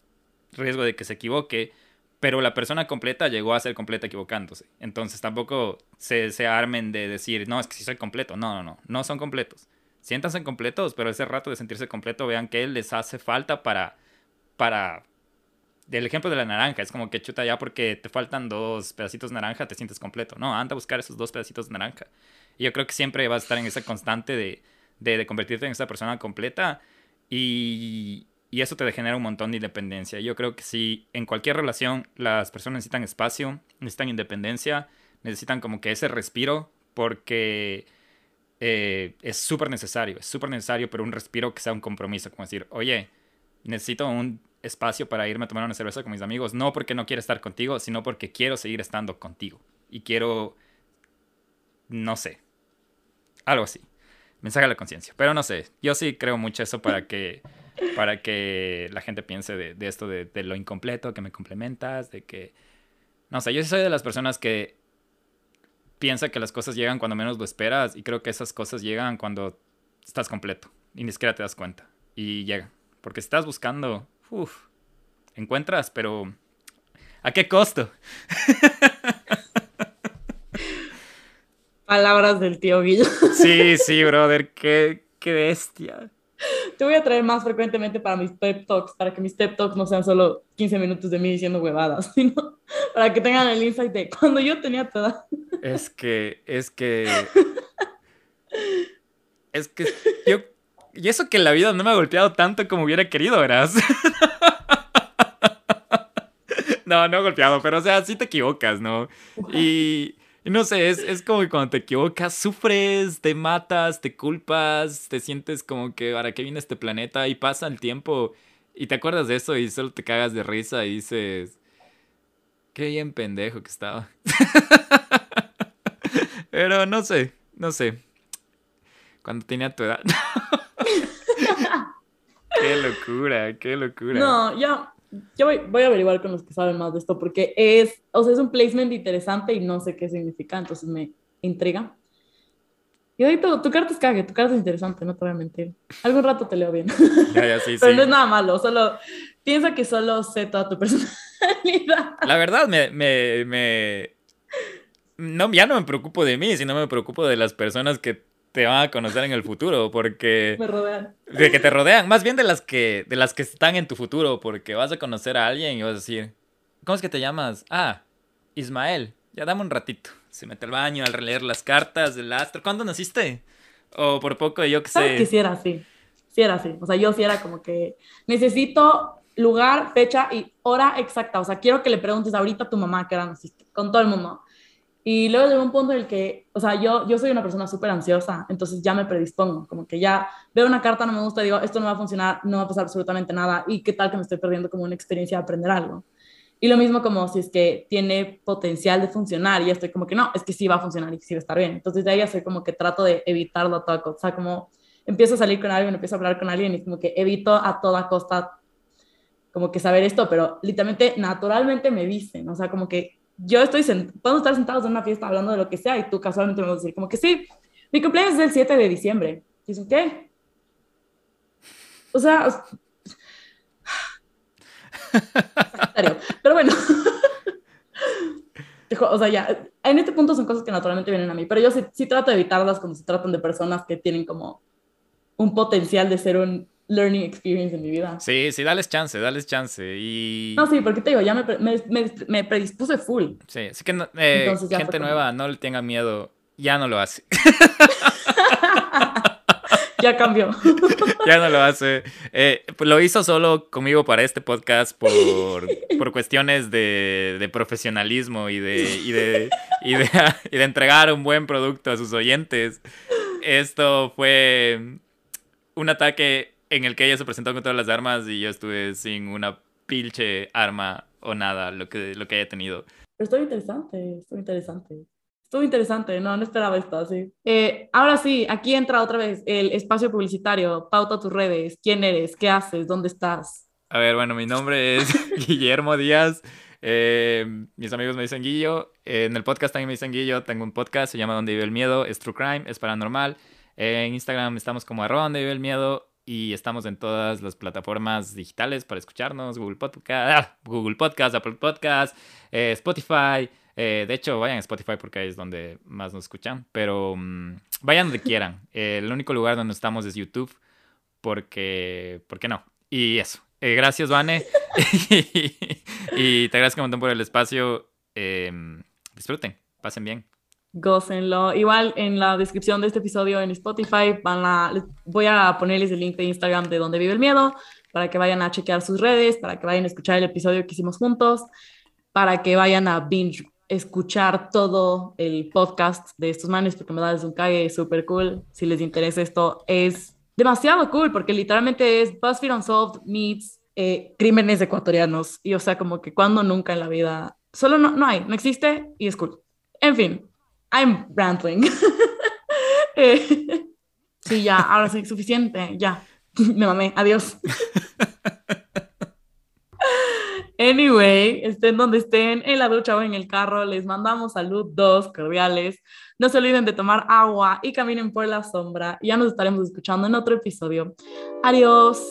riesgo de que se equivoque, pero la persona completa llegó a ser completa equivocándose. Entonces tampoco se, se armen de decir, no, es que sí soy completo. No, no, no, no son completos. Siéntanse completos, pero ese rato de sentirse completo, vean que les hace falta para, para del ejemplo de la naranja, es como que chuta ya porque te faltan dos pedacitos de naranja, te sientes completo. No, anda a buscar esos dos pedacitos de naranja. Y yo creo que siempre vas a estar en esa constante de, de, convertirte en esa persona completa y, y, eso te genera un montón de independencia. Yo creo que si en cualquier relación las personas necesitan espacio, necesitan independencia, necesitan como que ese respiro porque... Eh, es súper necesario, es súper necesario, pero un respiro que sea un compromiso, como decir, oye, necesito un espacio para irme a tomar una cerveza con mis amigos, no porque no quiero estar contigo, sino porque quiero seguir estando contigo. Y quiero, no sé, algo así. Mensaje a la conciencia. Pero no sé, yo sí creo mucho eso para que, para que la gente piense de, esto de, lo incompleto, que me complementas, de que... No sé, yo soy de las personas que piensa que las cosas llegan cuando menos lo esperas y creo que esas cosas llegan cuando estás completo y ni siquiera te das cuenta y llegan. Porque estás buscando Uf, encuentras, pero ¿a qué costo? Palabras del tío Guillo. Sí, sí, brother, qué, qué bestia. Te voy a traer más frecuentemente para mis pep talks, para que mis pep talks no sean solo 15 minutos de mí diciendo huevadas, sino para que tengan el insight de cuando yo tenía toda. Es que, es que. Es que yo. Y eso que la vida no me ha golpeado tanto como hubiera querido, verás. No, no golpeado, pero o sea, sí te equivocas, ¿no? Y, no sé, es, es como que cuando te equivocas, sufres, te matas, te culpas, te sientes como que para qué viene este planeta y pasa el tiempo y te acuerdas de eso y solo te cagas de risa y dices, qué bien pendejo que estaba. Pero no sé, no sé. Cuando tenía tu edad. qué locura, qué locura. No, ya, yo voy, voy, a averiguar con los que saben más de esto porque es, o sea, es un placement interesante y no sé qué significa, entonces me intriga. Y ahí tu, tu carta es cague, tu carta es interesante, no te voy a mentir. Algún rato te leo bien. Ya, ya, sí, Pero sí. no es nada malo, solo piensa que solo sé toda tu personalidad. La verdad, me, me, me... No, ya no me preocupo de mí, sino me preocupo de las personas que te van a conocer en el futuro, porque... Me rodean. De que te rodean, más bien de las que, de las que están en tu futuro, porque vas a conocer a alguien y vas a decir, ¿cómo es que te llamas? Ah, Ismael, ya dame un ratito. Se mete al baño al releer las cartas del astro. ¿Cuándo naciste? O por poco yo que ¿Sabes sé. que sí era así? Sí era así. O sea, yo sí era como que necesito lugar, fecha y hora exacta. O sea, quiero que le preguntes ahorita a tu mamá que hora naciste, con todo el mundo. Y luego llegó un punto en el que, o sea, yo, yo soy una persona súper ansiosa, entonces ya me predispongo, como que ya veo una carta, no me gusta, digo, esto no va a funcionar, no va a pasar absolutamente nada, y qué tal que me estoy perdiendo como una experiencia de aprender algo. Y lo mismo como si es que tiene potencial de funcionar, y estoy como que no, es que sí va a funcionar y sí va a estar bien. Entonces de ahí soy como que trato de evitarlo a toda costa, o sea, como empiezo a salir con alguien, empiezo a hablar con alguien y como que evito a toda costa como que saber esto, pero literalmente, naturalmente me dicen, o sea, como que yo estoy, podemos estar sentados en una fiesta hablando de lo que sea y tú casualmente me vas a decir como que sí, mi cumpleaños es el 7 de diciembre. Y ¿qué? O sea, pero bueno, o sea, ya, en este punto son cosas que naturalmente vienen a mí, pero yo sí trato de evitarlas cuando se tratan de personas que tienen como un potencial de ser un learning experience en mi vida. Sí, sí, dales chance, dales chance. Y... No, sí, porque te digo, ya me, me, me, me predispuse full. Sí, así que no, eh, gente como... nueva, no le tenga miedo, ya no lo hace. ya cambió. ya no lo hace. Eh, pues lo hizo solo conmigo para este podcast por, por cuestiones de, de profesionalismo y de, y, de, y, de, y de entregar un buen producto a sus oyentes. Esto fue un ataque en el que ella se presentó con todas las armas y yo estuve sin una pilche arma o nada, lo que, lo que haya tenido. Estuvo interesante, estuvo interesante. Estuvo interesante, no, no esperaba esto así. Eh, ahora sí, aquí entra otra vez el espacio publicitario, pauta tus redes, quién eres, qué haces, dónde estás. A ver, bueno, mi nombre es Guillermo Díaz. Eh, mis amigos me dicen Guillo. Eh, en el podcast también me dicen Guillo. Tengo un podcast, se llama Donde vive el miedo. Es True Crime, es paranormal. en Instagram estamos como arroba donde vive el miedo y estamos en todas las plataformas digitales para escucharnos, Google Podcast, Google Podcast, Apple Podcast, eh, Spotify. Eh, de hecho, vayan a Spotify porque ahí es donde más nos escuchan, pero um, vayan donde quieran. Eh, el único lugar donde estamos es YouTube, porque, ¿por qué no? Y eso. Eh, gracias, Vane. y, y, te agradezco un montón por el espacio. Em, disfruten, pasen bien gócenlo. Igual en la descripción de este episodio en Spotify van a, voy a ponerles el link de Instagram de donde vive el miedo para que vayan a chequear sus redes, para que vayan a escuchar el episodio que hicimos juntos, para que vayan a binge escuchar todo el podcast de estos manes porque me da un cague súper cool. Si les interesa esto, es demasiado cool porque literalmente es BuzzFeed Unsolved meets eh, crímenes ecuatorianos. Y o sea, como que cuando nunca en la vida, solo no, no hay, no existe y es cool. En fin, I'm rambling. eh, sí, ya, ahora sí, suficiente, ya. Me mamé, adiós. Anyway, estén donde estén, en la ducha o en el carro, les mandamos salud dos cordiales. No se olviden de tomar agua y caminen por la sombra. Ya nos estaremos escuchando en otro episodio. Adiós.